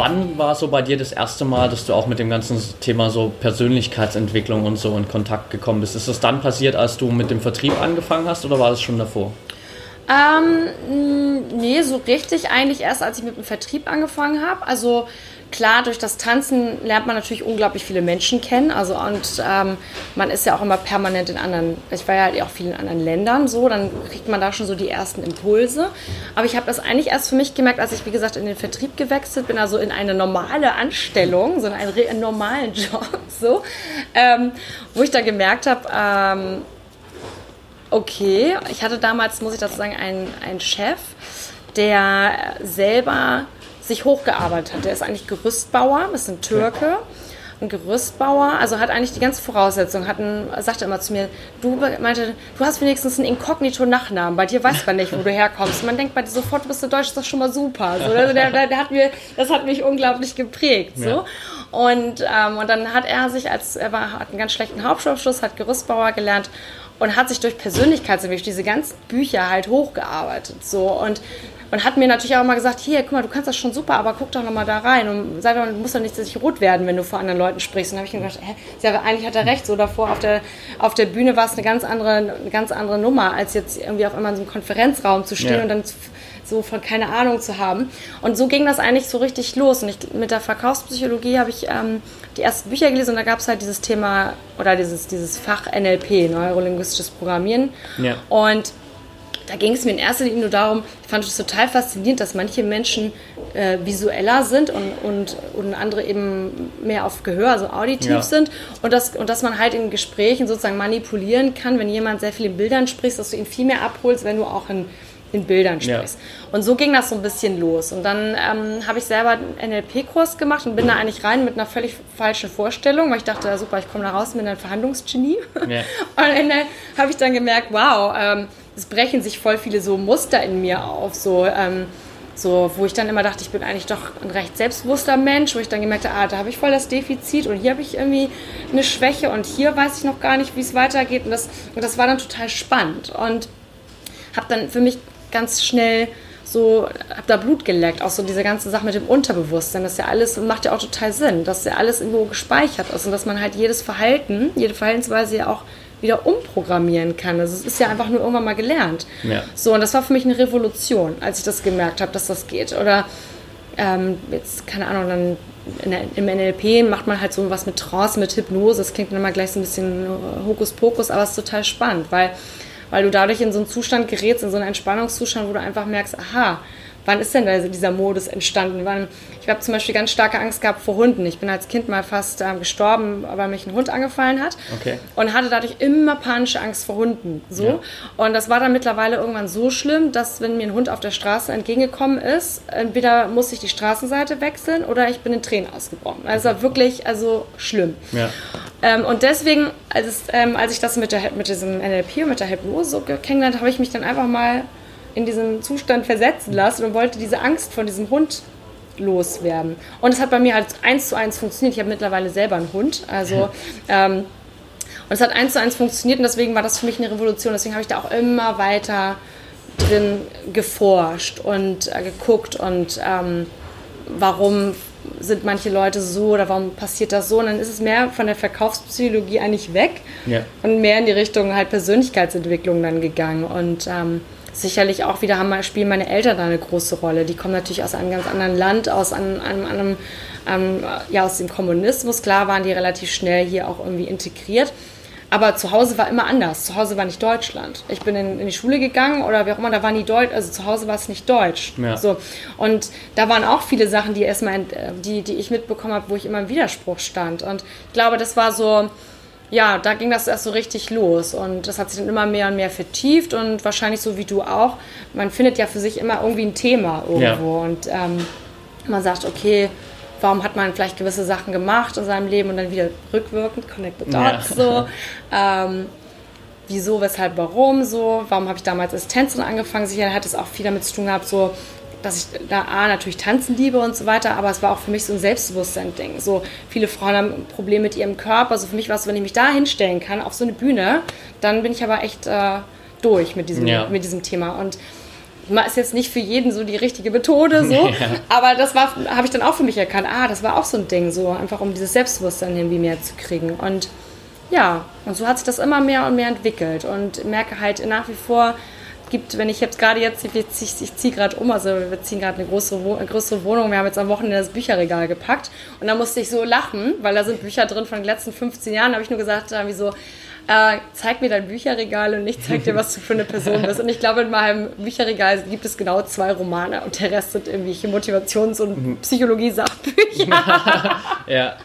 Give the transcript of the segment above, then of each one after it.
wann war so bei dir das erste Mal, dass du auch mit dem ganzen Thema so Persönlichkeitsentwicklung und so in Kontakt gekommen bist? Ist das dann passiert, als du mit dem Vertrieb angefangen hast oder war das schon davor? Ähm, nee, so richtig eigentlich erst, als ich mit dem Vertrieb angefangen habe. Also klar, durch das Tanzen lernt man natürlich unglaublich viele Menschen kennen. Also und ähm, man ist ja auch immer permanent in anderen, ich war ja halt auch viel in anderen Ländern so, dann kriegt man da schon so die ersten Impulse. Aber ich habe das eigentlich erst für mich gemerkt, als ich, wie gesagt, in den Vertrieb gewechselt bin, also in eine normale Anstellung, so in einen, einen normalen Job, so, ähm, wo ich da gemerkt habe, ähm, okay, ich hatte damals, muss ich dazu sagen, einen, einen Chef, der selber sich hochgearbeitet hat. Der ist eigentlich Gerüstbauer, ist ein Türke. Ein Gerüstbauer, also hat eigentlich die ganze Voraussetzung, hat ein, sagte immer zu mir, du meinte, du hast wenigstens einen Inkognito-Nachnamen, bei dir weiß man nicht, wo du herkommst. Man denkt bei dir sofort, du bist du Deutsch, ist das schon mal super. So, also der, der, der, hat mir, das hat mich unglaublich geprägt. So. Ja. Und, ähm, und dann hat er sich als, er war, hat einen ganz schlechten Hauptschulabschluss, hat Gerüstbauer gelernt und hat sich durch Persönlichkeitsentwicklung diese ganzen Bücher halt hochgearbeitet. So. Und und hat mir natürlich auch mal gesagt, hier, guck mal, du kannst das schon super, aber guck doch noch mal da rein und sei doch, du musst doch nicht sich rot werden, wenn du vor anderen Leuten sprichst. Und dann habe ich gedacht, hä, ja, eigentlich hat er recht, so davor auf der, auf der Bühne war es eine ganz andere, eine ganz andere Nummer, als jetzt irgendwie auf einmal in so einem Konferenzraum zu stehen ja. und dann so von keine Ahnung zu haben. Und so ging das eigentlich so richtig los. Und ich, mit der Verkaufspsychologie habe ich ähm, die ersten Bücher gelesen und da gab es halt dieses Thema oder dieses, dieses Fach NLP, Neurolinguistisches Programmieren. Ja. Und da ging es mir in erster Linie nur darum, ich fand es total faszinierend, dass manche Menschen äh, visueller sind und, und, und andere eben mehr auf Gehör, also auditiv ja. sind und, das, und dass man halt in Gesprächen sozusagen manipulieren kann, wenn jemand sehr viel in Bildern spricht, dass du ihn viel mehr abholst, wenn du auch in, in Bildern sprichst. Ja. Und so ging das so ein bisschen los. Und dann ähm, habe ich selber einen NLP-Kurs gemacht und bin da eigentlich rein mit einer völlig falschen Vorstellung, weil ich dachte, super, ich komme da raus mit einem Verhandlungsgenie. Ja. Und am Ende habe ich dann gemerkt, wow, ähm, es brechen sich voll viele so Muster in mir auf, so, ähm, so, wo ich dann immer dachte, ich bin eigentlich doch ein recht selbstbewusster Mensch, wo ich dann gemerkt habe, ah, da habe ich voll das Defizit und hier habe ich irgendwie eine Schwäche und hier weiß ich noch gar nicht, wie es weitergeht. Und das, und das war dann total spannend und habe dann für mich ganz schnell so, habe da Blut geleckt, auch so diese ganze Sache mit dem Unterbewusstsein, das ja alles, macht ja auch total Sinn, dass ja alles irgendwo gespeichert ist und dass man halt jedes Verhalten, jede Verhaltensweise ja auch wieder umprogrammieren kann. Also es ist ja einfach nur irgendwann mal gelernt. Ja. So, und das war für mich eine Revolution, als ich das gemerkt habe, dass das geht. Oder ähm, jetzt, keine Ahnung, dann der, im NLP macht man halt so was mit Trance, mit Hypnose. Das klingt dann immer gleich so ein bisschen Hokuspokus, aber es ist total spannend, weil, weil du dadurch in so einen Zustand gerätst, in so einen Entspannungszustand, wo du einfach merkst, aha, wann ist denn da dieser Modus entstanden? Wann, ich habe zum Beispiel ganz starke Angst gehabt vor Hunden. Ich bin als Kind mal fast äh, gestorben, weil mich ein Hund angefallen hat. Okay. Und hatte dadurch immer panische Angst vor Hunden. So. Ja. Und das war dann mittlerweile irgendwann so schlimm, dass wenn mir ein Hund auf der Straße entgegengekommen ist, entweder musste ich die Straßenseite wechseln oder ich bin in Tränen ausgebrochen. Also wirklich, also schlimm. Ja. Ähm, und deswegen, als, ähm, als ich das mit, der, mit diesem NLP und mit der Hypnose so kennengelernt habe, ich mich dann einfach mal in diesen Zustand versetzen lassen und wollte diese Angst von diesem Hund loswerden. Und es hat bei mir halt eins zu eins funktioniert. Ich habe mittlerweile selber einen Hund. Also ähm, und es hat eins zu eins funktioniert und deswegen war das für mich eine Revolution. Deswegen habe ich da auch immer weiter drin geforscht und äh, geguckt und ähm, warum sind manche Leute so oder warum passiert das so? Und dann ist es mehr von der Verkaufspsychologie eigentlich weg ja. und mehr in die Richtung halt Persönlichkeitsentwicklung dann gegangen. Und ähm, sicherlich auch wieder haben, spielen meine Eltern da eine große Rolle. Die kommen natürlich aus einem ganz anderen Land, aus einem, einem, einem ähm, ja, aus dem Kommunismus. Klar waren die relativ schnell hier auch irgendwie integriert. Aber zu Hause war immer anders. Zu Hause war nicht Deutschland. Ich bin in, in die Schule gegangen oder wie auch immer, da war nie Deutsch, also zu Hause war es nicht Deutsch. Ja. So. Und da waren auch viele Sachen, die erstmal, die, die ich mitbekommen habe, wo ich immer im Widerspruch stand. Und ich glaube, das war so, ja, da ging das erst so richtig los und das hat sich dann immer mehr und mehr vertieft und wahrscheinlich so wie du auch, man findet ja für sich immer irgendwie ein Thema irgendwo ja. und ähm, man sagt, okay, warum hat man vielleicht gewisse Sachen gemacht in seinem Leben und dann wieder rückwirkend, connect the dots, ja. so. Ähm, wieso, weshalb, warum so, warum habe ich damals als Tänzerin angefangen, sicher hat es auch viel damit zu tun gehabt, so dass ich da A, natürlich tanzen liebe und so weiter, aber es war auch für mich so ein Selbstbewusstsein-Ding. So viele Frauen haben ein Problem mit ihrem Körper. Also für mich war es, wenn ich mich da hinstellen kann, auf so eine Bühne, dann bin ich aber echt äh, durch mit diesem, ja. mit diesem Thema. Und ist jetzt nicht für jeden so die richtige Methode, so, ja. aber das war, habe ich dann auch für mich erkannt, ah, das war auch so ein Ding, so einfach um dieses Selbstbewusstsein irgendwie mehr zu kriegen. Und ja, und so hat sich das immer mehr und mehr entwickelt und merke halt nach wie vor, gibt, wenn ich jetzt gerade jetzt, ich, ich ziehe gerade um, also wir ziehen gerade eine größere, eine größere Wohnung, wir haben jetzt am Wochenende das Bücherregal gepackt und da musste ich so lachen, weil da sind Bücher drin von den letzten 15 Jahren, da habe ich nur gesagt, wie so, äh, zeig mir dein Bücherregal und ich zeig dir, was du für eine Person bist. Und ich glaube, in meinem Bücherregal gibt es genau zwei Romane und der Rest sind irgendwelche Motivations- und mhm. Psychologie-Sachbücher. ja.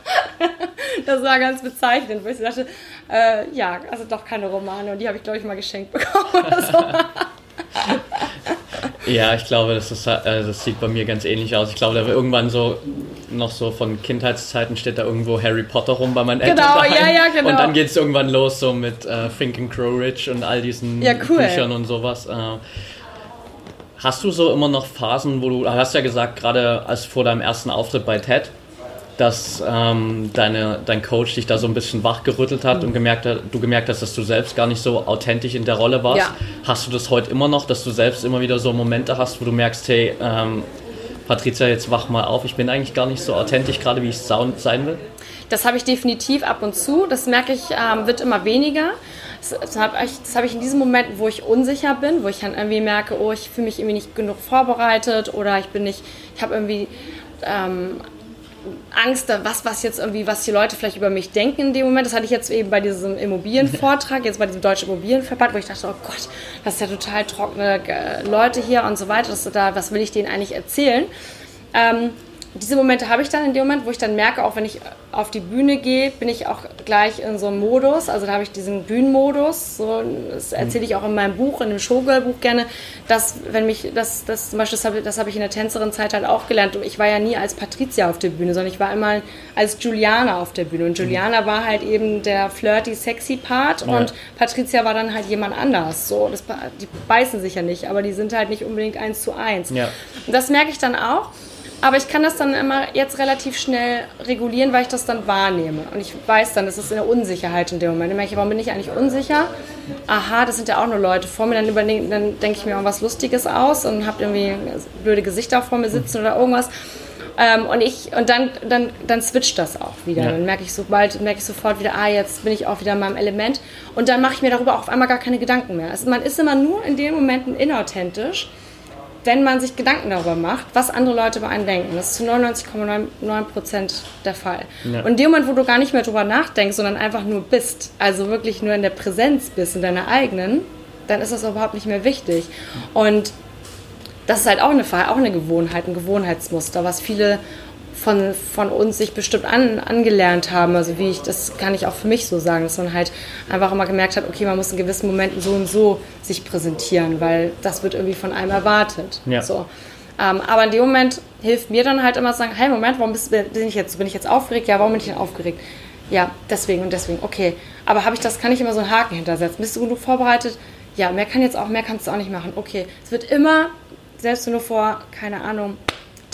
Das war ganz bezeichnend, wo ich dachte, äh, ja, also doch keine Romane und die habe ich, glaube ich, mal geschenkt bekommen oder so. Ja, ich glaube, das, ist, äh, das sieht bei mir ganz ähnlich aus. Ich glaube, da irgendwann so noch so von Kindheitszeiten steht da irgendwo Harry Potter rum bei meinen Eltern. Genau, daheim. ja, ja, genau. Und dann geht es irgendwann los so mit äh, Think and Grow Rich und all diesen ja, cool. Büchern und sowas. Äh, hast du so immer noch Phasen, wo du, hast ja gesagt, gerade als vor deinem ersten Auftritt bei TED, dass ähm, deine, dein Coach dich da so ein bisschen wachgerüttelt hat mhm. und gemerkt hat, du gemerkt hast, dass du selbst gar nicht so authentisch in der Rolle warst. Ja. Hast du das heute immer noch, dass du selbst immer wieder so Momente hast, wo du merkst, hey, ähm, Patricia, jetzt wach mal auf, ich bin eigentlich gar nicht so authentisch, gerade wie ich sein will? Das habe ich definitiv ab und zu. Das merke ich, ähm, wird immer weniger. Das, das habe ich, hab ich in diesen Momenten, wo ich unsicher bin, wo ich dann irgendwie merke, oh, ich fühle mich irgendwie nicht genug vorbereitet oder ich bin nicht, ich habe irgendwie ähm, Angst, was, was jetzt irgendwie, was die Leute vielleicht über mich denken in dem Moment. Das hatte ich jetzt eben bei diesem Immobilienvortrag, jetzt bei diesem Deutschen Immobilienverband, wo ich dachte, oh Gott, das ist ja total trockene äh, Leute hier und so weiter. Das, da, was will ich denen eigentlich erzählen? Ähm, diese Momente habe ich dann in dem Moment, wo ich dann merke, auch wenn ich auf die Bühne gehe, bin ich auch gleich in so einem Modus. Also da habe ich diesen Bühnenmodus. So, das erzähle ich auch in meinem Buch, in dem Showgirl-Buch gerne, dass wenn mich, das, das zum Beispiel, das habe, das habe ich in der Tänzerin-Zeit halt auch gelernt. Ich war ja nie als Patricia auf der Bühne, sondern ich war immer als Juliana auf der Bühne. Und Juliana mhm. war halt eben der flirty, sexy Part ja. und Patricia war dann halt jemand anders. So, das, die beißen sich ja nicht, aber die sind halt nicht unbedingt eins zu eins. Ja. Und das merke ich dann auch. Aber ich kann das dann immer jetzt relativ schnell regulieren, weil ich das dann wahrnehme. Und ich weiß dann, das ist eine Unsicherheit in dem Moment. Dann merke ich, warum bin ich eigentlich unsicher? Aha, das sind ja auch nur Leute vor mir. Dann, dann denke ich mir irgendwas Lustiges aus und habe irgendwie blöde Gesichter vor mir sitzen oder irgendwas. Ähm, und ich, und dann, dann, dann switcht das auch wieder. Ja. Dann merke ich sobald, merke ich sofort wieder, ah, jetzt bin ich auch wieder in meinem Element. Und dann mache ich mir darüber auch auf einmal gar keine Gedanken mehr. Also man ist immer nur in den Momenten inauthentisch wenn man sich Gedanken darüber macht, was andere Leute über einen denken. Das ist zu 99,9 Prozent der Fall. Ja. Und in dem Moment, wo du gar nicht mehr darüber nachdenkst, sondern einfach nur bist, also wirklich nur in der Präsenz bist, in deiner eigenen, dann ist das überhaupt nicht mehr wichtig. Und das ist halt auch eine, auch eine Gewohnheit, ein Gewohnheitsmuster, was viele von, von uns sich bestimmt an, angelernt haben. Also wie ich, das kann ich auch für mich so sagen, dass man halt einfach immer gemerkt hat, okay, man muss in gewissen Momenten so und so sich präsentieren, weil das wird irgendwie von einem erwartet. Ja. So. Ähm, aber in dem Moment hilft mir dann halt immer zu sagen, hey Moment, warum bist, bin ich jetzt, bin ich jetzt aufgeregt? Ja, warum bin ich denn aufgeregt? Ja, deswegen und deswegen, okay. Aber habe ich das, kann ich immer so einen Haken hintersetzen? Bist du genug vorbereitet? Ja, mehr kann jetzt auch, mehr kannst du auch nicht machen. Okay. Es wird immer, selbst wenn du vor, keine Ahnung,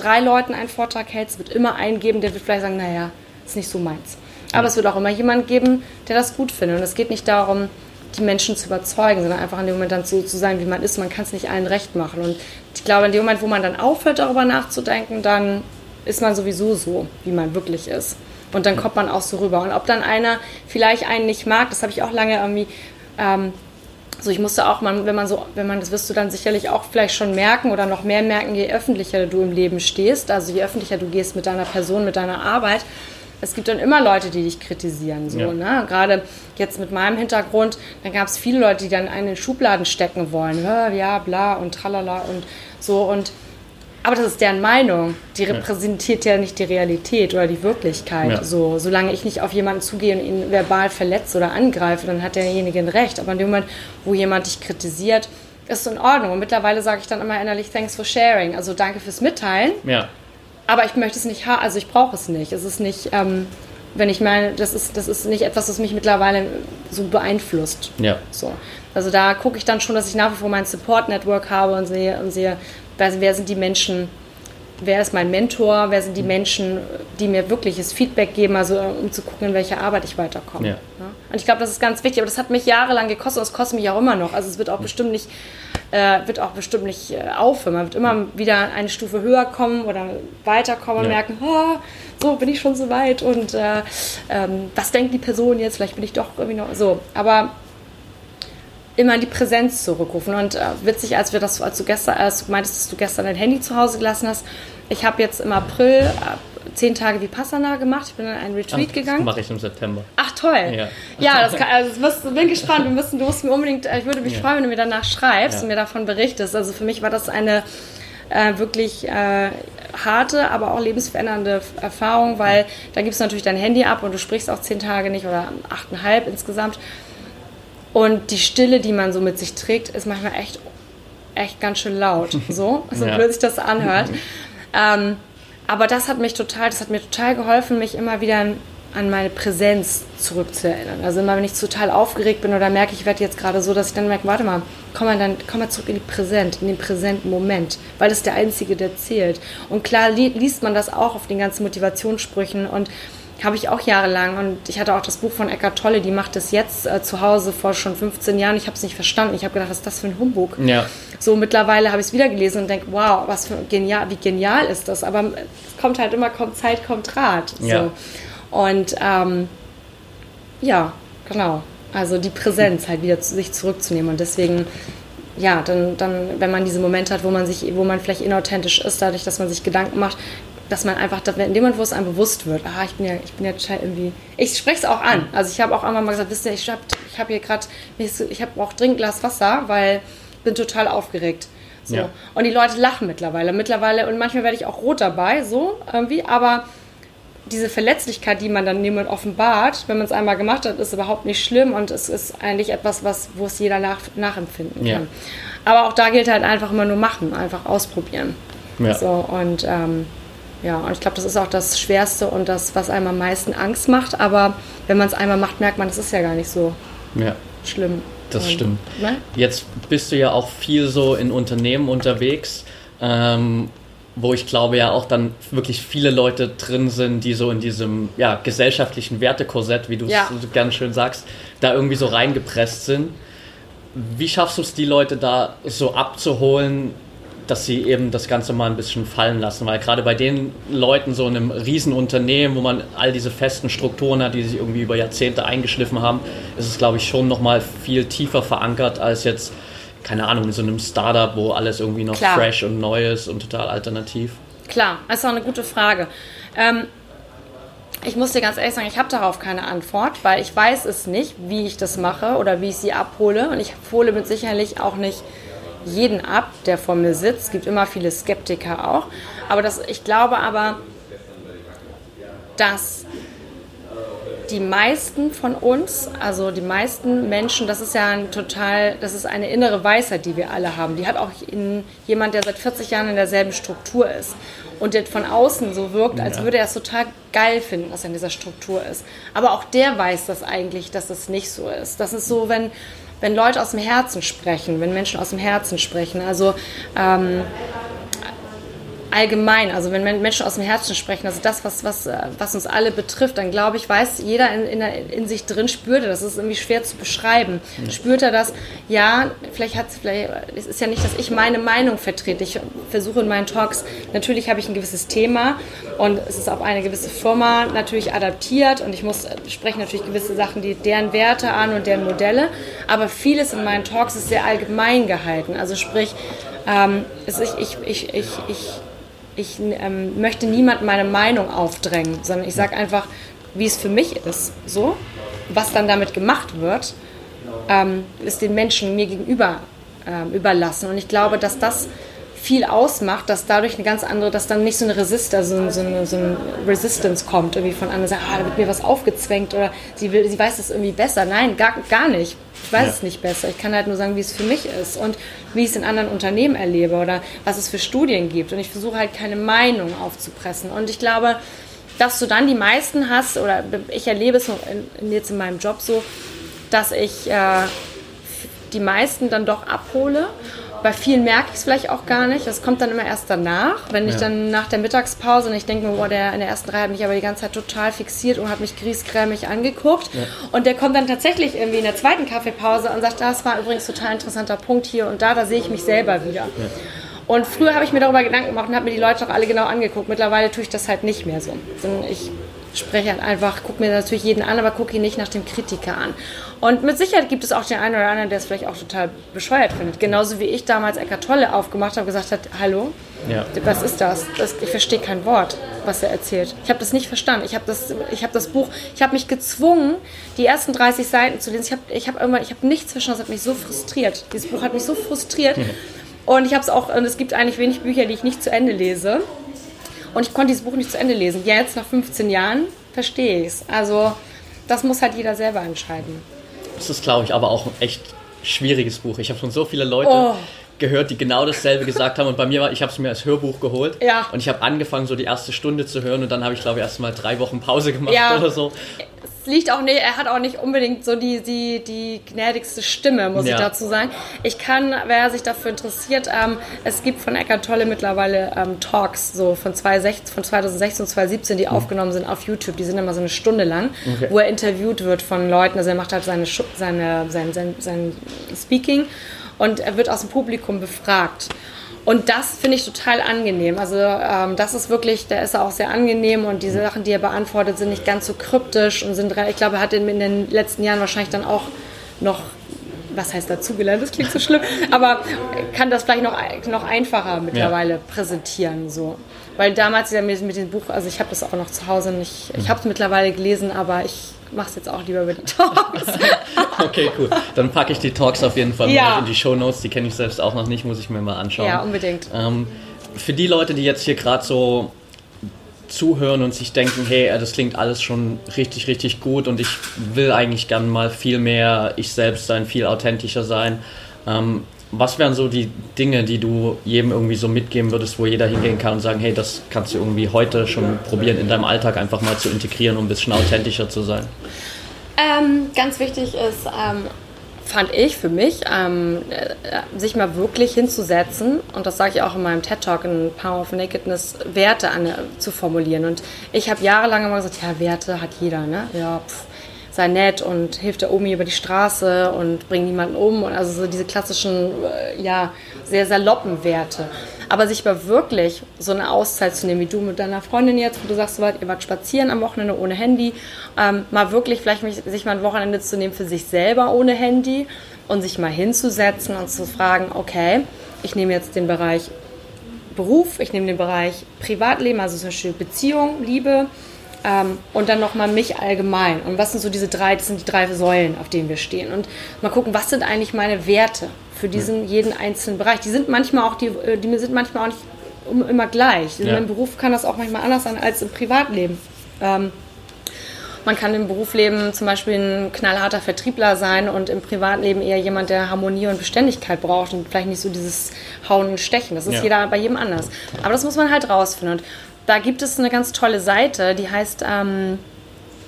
drei Leuten einen Vortrag hältst, wird immer einen geben, der wird vielleicht sagen, naja, ist nicht so meins. Aber es wird auch immer jemand geben, der das gut findet. Und es geht nicht darum, die Menschen zu überzeugen, sondern einfach in dem Moment dann so zu sein, wie man ist. Man kann es nicht allen recht machen. Und ich glaube, in dem Moment, wo man dann aufhört, darüber nachzudenken, dann ist man sowieso so, wie man wirklich ist. Und dann kommt man auch so rüber. Und ob dann einer vielleicht einen nicht mag, das habe ich auch lange irgendwie ähm, so, ich musste auch, man, wenn man so, wenn man, das wirst du dann sicherlich auch vielleicht schon merken oder noch mehr merken, je öffentlicher du im Leben stehst, also je öffentlicher du gehst mit deiner Person, mit deiner Arbeit, es gibt dann immer Leute, die dich kritisieren. So, ja. ne? Gerade jetzt mit meinem Hintergrund, dann gab es viele Leute, die dann einen in den Schubladen stecken wollen. Ja, bla und tralala und so. Und aber das ist deren Meinung. Die repräsentiert ja, ja nicht die Realität oder die Wirklichkeit. Ja. So, solange ich nicht auf jemanden zugehe und ihn verbal verletze oder angreife, dann hat derjenige ein Recht. Aber in dem Moment, wo jemand dich kritisiert, ist es in Ordnung. Und mittlerweile sage ich dann immer innerlich Thanks for sharing. Also danke fürs Mitteilen. Ja. Aber ich möchte es nicht haben, also ich brauche es nicht. Es ist nicht, ähm, wenn ich meine, das ist, das ist nicht etwas, das mich mittlerweile so beeinflusst. Ja. So. Also da gucke ich dann schon, dass ich nach wie vor mein Support-Network habe und sehe, und sehe wer, sind die Menschen, wer ist mein Mentor, wer sind die Menschen, die mir wirkliches Feedback geben, also um zu gucken, in welche Arbeit ich weiterkomme. Ja. Und ich glaube, das ist ganz wichtig, aber das hat mich jahrelang gekostet und es kostet mich auch immer noch. Also es wird auch bestimmt nicht, äh, wird auch bestimmt nicht äh, aufhören. Man wird immer wieder eine Stufe höher kommen oder weiterkommen und ja. merken, oh, so bin ich schon so weit und äh, ähm, was denkt die Person jetzt? Vielleicht bin ich doch irgendwie noch so. Aber immer in die Präsenz zurückrufen. Und äh, witzig, als wir das, als du gestern, als du meintest, dass du gestern dein Handy zu Hause gelassen hast, ich habe jetzt im April äh, zehn Tage Vipassana gemacht. Ich bin in einen Retreat Ach, gegangen. Das mache ich im September. Ach toll. Ja, ja das kann, also das bin gespannt. Wir müssen, du musst mir unbedingt, äh, ich würde mich ja. freuen, wenn du mir danach schreibst ja. und mir davon berichtest. Also für mich war das eine äh, wirklich äh, harte, aber auch lebensverändernde Erfahrung, weil da gibst du natürlich dein Handy ab und du sprichst auch zehn Tage nicht oder achteinhalb insgesamt. Und die Stille, die man so mit sich trägt, ist manchmal echt, echt ganz schön laut. So, so ja. blöd sich das anhört. ähm, aber das hat mich total, das hat mir total geholfen, mich immer wieder an meine Präsenz zurückzuerinnern. Also immer, wenn ich total aufgeregt bin oder merke, ich werde jetzt gerade so, dass ich dann merke, warte mal, komm mal, dann, komm mal zurück in die Präsent, in den präsenten Moment, weil das ist der einzige, der zählt. Und klar li liest man das auch auf den ganzen Motivationssprüchen und habe ich auch jahrelang. Und ich hatte auch das Buch von Eckart Tolle, die macht das jetzt äh, zu Hause vor schon 15 Jahren. Ich habe es nicht verstanden. Ich habe gedacht, was ist das für ein Humbug? Ja. So mittlerweile habe ich es wieder gelesen und denke, wow, was für genial, wie genial ist das? Aber es kommt halt immer, kommt Zeit, kommt Rat. So. Ja. Und ähm, ja, genau. Also die Präsenz halt wieder zu sich zurückzunehmen. Und deswegen ja, dann, dann, wenn man diese Momente hat, wo man sich, wo man vielleicht inauthentisch ist, dadurch, dass man sich Gedanken macht, dass man einfach, in dem Moment, wo es einem bewusst wird, ah, ich bin ja, ich bin ja irgendwie, ich spreche es auch an. Also ich habe auch einmal mal gesagt, wisst ihr, ich habe ich hab hier gerade, ich habe auch dringend Glas Wasser, weil ich bin total aufgeregt. So. Ja. Und die Leute lachen mittlerweile. Mittlerweile, und manchmal werde ich auch rot dabei, so irgendwie, aber diese Verletzlichkeit, die man dann jemand offenbart, wenn man es einmal gemacht hat, ist überhaupt nicht schlimm und es ist eigentlich etwas, was, wo es jeder nach, nachempfinden kann. Ja. Aber auch da gilt halt einfach immer nur machen, einfach ausprobieren. Ja. So, und ähm, ja, und ich glaube, das ist auch das Schwerste und das, was einem am meisten Angst macht. Aber wenn man es einmal macht, merkt man, das ist ja gar nicht so ja. schlimm. Das und, stimmt. Ne? Jetzt bist du ja auch viel so in Unternehmen unterwegs, ähm, wo ich glaube ja auch dann wirklich viele Leute drin sind, die so in diesem ja, gesellschaftlichen Wertekorsett, wie du es ja. so ganz schön sagst, da irgendwie so reingepresst sind. Wie schaffst du es, die Leute da so abzuholen, dass sie eben das Ganze mal ein bisschen fallen lassen. Weil gerade bei den Leuten, so in einem Riesenunternehmen, wo man all diese festen Strukturen hat, die sich irgendwie über Jahrzehnte eingeschliffen haben, ist es, glaube ich, schon nochmal viel tiefer verankert als jetzt, keine Ahnung, in so einem Startup, wo alles irgendwie noch Klar. fresh und neu ist und total alternativ. Klar, das ist auch eine gute Frage. Ähm, ich muss dir ganz ehrlich sagen, ich habe darauf keine Antwort, weil ich weiß es nicht, wie ich das mache oder wie ich sie abhole. Und ich hole mit sicherlich auch nicht jeden ab, der vor mir sitzt. Es gibt immer viele Skeptiker auch. Aber das, ich glaube aber, dass die meisten von uns, also die meisten Menschen, das ist ja ein total, das ist eine innere Weisheit, die wir alle haben. Die hat auch in, jemand, der seit 40 Jahren in derselben Struktur ist und der von außen so wirkt, als ja. würde er es total geil finden, was er in dieser Struktur ist. Aber auch der weiß das eigentlich, dass es nicht so ist. Das ist so, wenn wenn Leute aus dem Herzen sprechen, wenn Menschen aus dem Herzen sprechen. Also ähm, allgemein, also wenn Menschen aus dem Herzen sprechen, also das, was, was, äh, was uns alle betrifft, dann glaube ich, weiß jeder in, in, in sich drin, spürt er das. ist irgendwie schwer zu beschreiben. Ja. Spürt er das? Ja, vielleicht hat vielleicht, es ist ja nicht, dass ich meine Meinung vertrete. Ich versuche in meinen Talks, natürlich habe ich ein gewisses Thema und es ist auf eine gewisse Firma natürlich adaptiert und ich muss sprechen natürlich gewisse Sachen, die deren Werte an und deren Modelle, aber vieles in meinen Talks ist sehr allgemein gehalten. Also sprich, ähm, ich, ich, ich, ich, ich ich ähm, möchte niemand meine Meinung aufdrängen, sondern ich sage einfach, wie es für mich ist. So, was dann damit gemacht wird, ähm, ist den Menschen mir gegenüber ähm, überlassen. Und ich glaube, dass das viel ausmacht, dass dadurch eine ganz andere, dass dann nicht so eine Resist, also so eine, so eine Resistance kommt, irgendwie von anderen sagen, ah, da wird mir was aufgezwängt oder sie will, sie weiß es irgendwie besser. Nein, gar, gar nicht. Ich weiß ja. es nicht besser. Ich kann halt nur sagen, wie es für mich ist und wie ich es in anderen Unternehmen erlebe oder was es für Studien gibt. Und ich versuche halt keine Meinung aufzupressen. Und ich glaube, dass du dann die meisten hast, oder ich erlebe es jetzt in meinem Job so, dass ich äh, die meisten dann doch abhole bei vielen merke ich es vielleicht auch gar nicht. Das kommt dann immer erst danach, wenn ich ja. dann nach der Mittagspause und ich denke mir, boah, der in der ersten Reihe hat mich aber die ganze Zeit total fixiert und hat mich griesgrämig angeguckt. Ja. Und der kommt dann tatsächlich irgendwie in der zweiten Kaffeepause und sagt, das war übrigens total interessanter Punkt hier und da, da sehe ich mich selber wieder. Ja. Und früher habe ich mir darüber Gedanken gemacht und habe mir die Leute auch alle genau angeguckt. Mittlerweile tue ich das halt nicht mehr so. Ich spreche halt einfach, gucke mir natürlich jeden an, aber gucke ihn nicht nach dem Kritiker an. Und mit Sicherheit gibt es auch den einen oder anderen, der es vielleicht auch total bescheuert findet. Genauso wie ich damals Eckart Tolle aufgemacht habe und gesagt hat, hallo, ja. was ist das? das ich verstehe kein Wort, was er erzählt. Ich habe das nicht verstanden. Ich habe das, hab das Buch, ich habe mich gezwungen, die ersten 30 Seiten zu lesen. Ich habe ich hab irgendwann, ich habe nichts verstanden, das hat mich so frustriert. Dieses Buch hat mich so frustriert. Mhm. Und ich habe es auch, und es gibt eigentlich wenig Bücher, die ich nicht zu Ende lese. Und ich konnte dieses Buch nicht zu Ende lesen. Jetzt, nach 15 Jahren, verstehe ich es. Also, das muss halt jeder selber entscheiden. Das ist, glaube ich, aber auch ein echt schwieriges Buch. Ich habe schon so viele Leute oh. Gehört, die genau dasselbe gesagt haben. Und bei mir war, ich habe es mir als Hörbuch geholt. Ja. Und ich habe angefangen, so die erste Stunde zu hören. Und dann habe ich, glaube ich, erst mal drei Wochen Pause gemacht ja. oder so liegt auch nicht, er hat auch nicht unbedingt so die, die, die gnädigste Stimme, muss ja. ich dazu sagen. Ich kann, wer sich dafür interessiert, ähm, es gibt von Eckart Tolle mittlerweile ähm, Talks, so von, 2016, von 2016 und 2017, die mhm. aufgenommen sind auf YouTube. Die sind immer so eine Stunde lang, okay. wo er interviewt wird von Leuten. Also er macht halt seine, seine, sein, sein, sein Speaking und er wird aus dem Publikum befragt. Und das finde ich total angenehm. Also ähm, das ist wirklich, der ist auch sehr angenehm und diese Sachen, die er beantwortet, sind nicht ganz so kryptisch und sind, ich glaube, er hat in, in den letzten Jahren wahrscheinlich dann auch noch was heißt dazugelernt, das klingt so schlimm, aber kann das vielleicht noch, noch einfacher mittlerweile ja. präsentieren. So. Weil damals ja mit, mit dem Buch, also ich habe das auch noch zu Hause nicht, ich habe es mittlerweile gelesen, aber ich mach's jetzt auch lieber über die Talks. okay, cool. Dann packe ich die Talks auf jeden Fall ja. in die Show Notes. Die kenne ich selbst auch noch nicht, muss ich mir mal anschauen. Ja, unbedingt. Ähm, für die Leute, die jetzt hier gerade so zuhören und sich denken, hey, das klingt alles schon richtig, richtig gut und ich will eigentlich gern mal viel mehr ich selbst sein, viel authentischer sein. Ähm, was wären so die Dinge, die du jedem irgendwie so mitgeben würdest, wo jeder hingehen kann und sagen, hey, das kannst du irgendwie heute schon probieren, in deinem Alltag einfach mal zu integrieren, um ein bisschen authentischer zu sein? Ähm, ganz wichtig ist, ähm, fand ich für mich, ähm, äh, sich mal wirklich hinzusetzen, und das sage ich auch in meinem TED-Talk in Power of Nakedness, Werte an, äh, zu formulieren. Und ich habe jahrelang immer gesagt, ja, Werte hat jeder, ne? Ja, pff sei nett und hilft der Omi über die Straße und bringt niemanden um. Und also so diese klassischen, äh, ja, sehr saloppen Werte. Aber sich mal wirklich so eine Auszeit zu nehmen, wie du mit deiner Freundin jetzt, wo du sagst, ihr wart spazieren am Wochenende ohne Handy, ähm, mal wirklich vielleicht sich mal ein Wochenende zu nehmen für sich selber ohne Handy und sich mal hinzusetzen und zu fragen, okay, ich nehme jetzt den Bereich Beruf, ich nehme den Bereich Privatleben, also zum Beispiel Beziehung, Liebe, ähm, und dann nochmal mich allgemein. Und was sind so diese drei, das sind die drei Säulen, auf denen wir stehen. Und mal gucken, was sind eigentlich meine Werte für diesen jeden einzelnen Bereich. Die sind manchmal auch, die, äh, die sind manchmal auch nicht immer gleich. Ja. Im Beruf kann das auch manchmal anders sein als im Privatleben. Ähm, man kann im Berufsleben zum Beispiel ein knallharter Vertriebler sein und im Privatleben eher jemand, der Harmonie und Beständigkeit braucht und vielleicht nicht so dieses Hauen und Stechen. Das ist ja. jeder bei jedem anders. Aber das muss man halt rausfinden. Und da gibt es eine ganz tolle Seite, die heißt, ähm,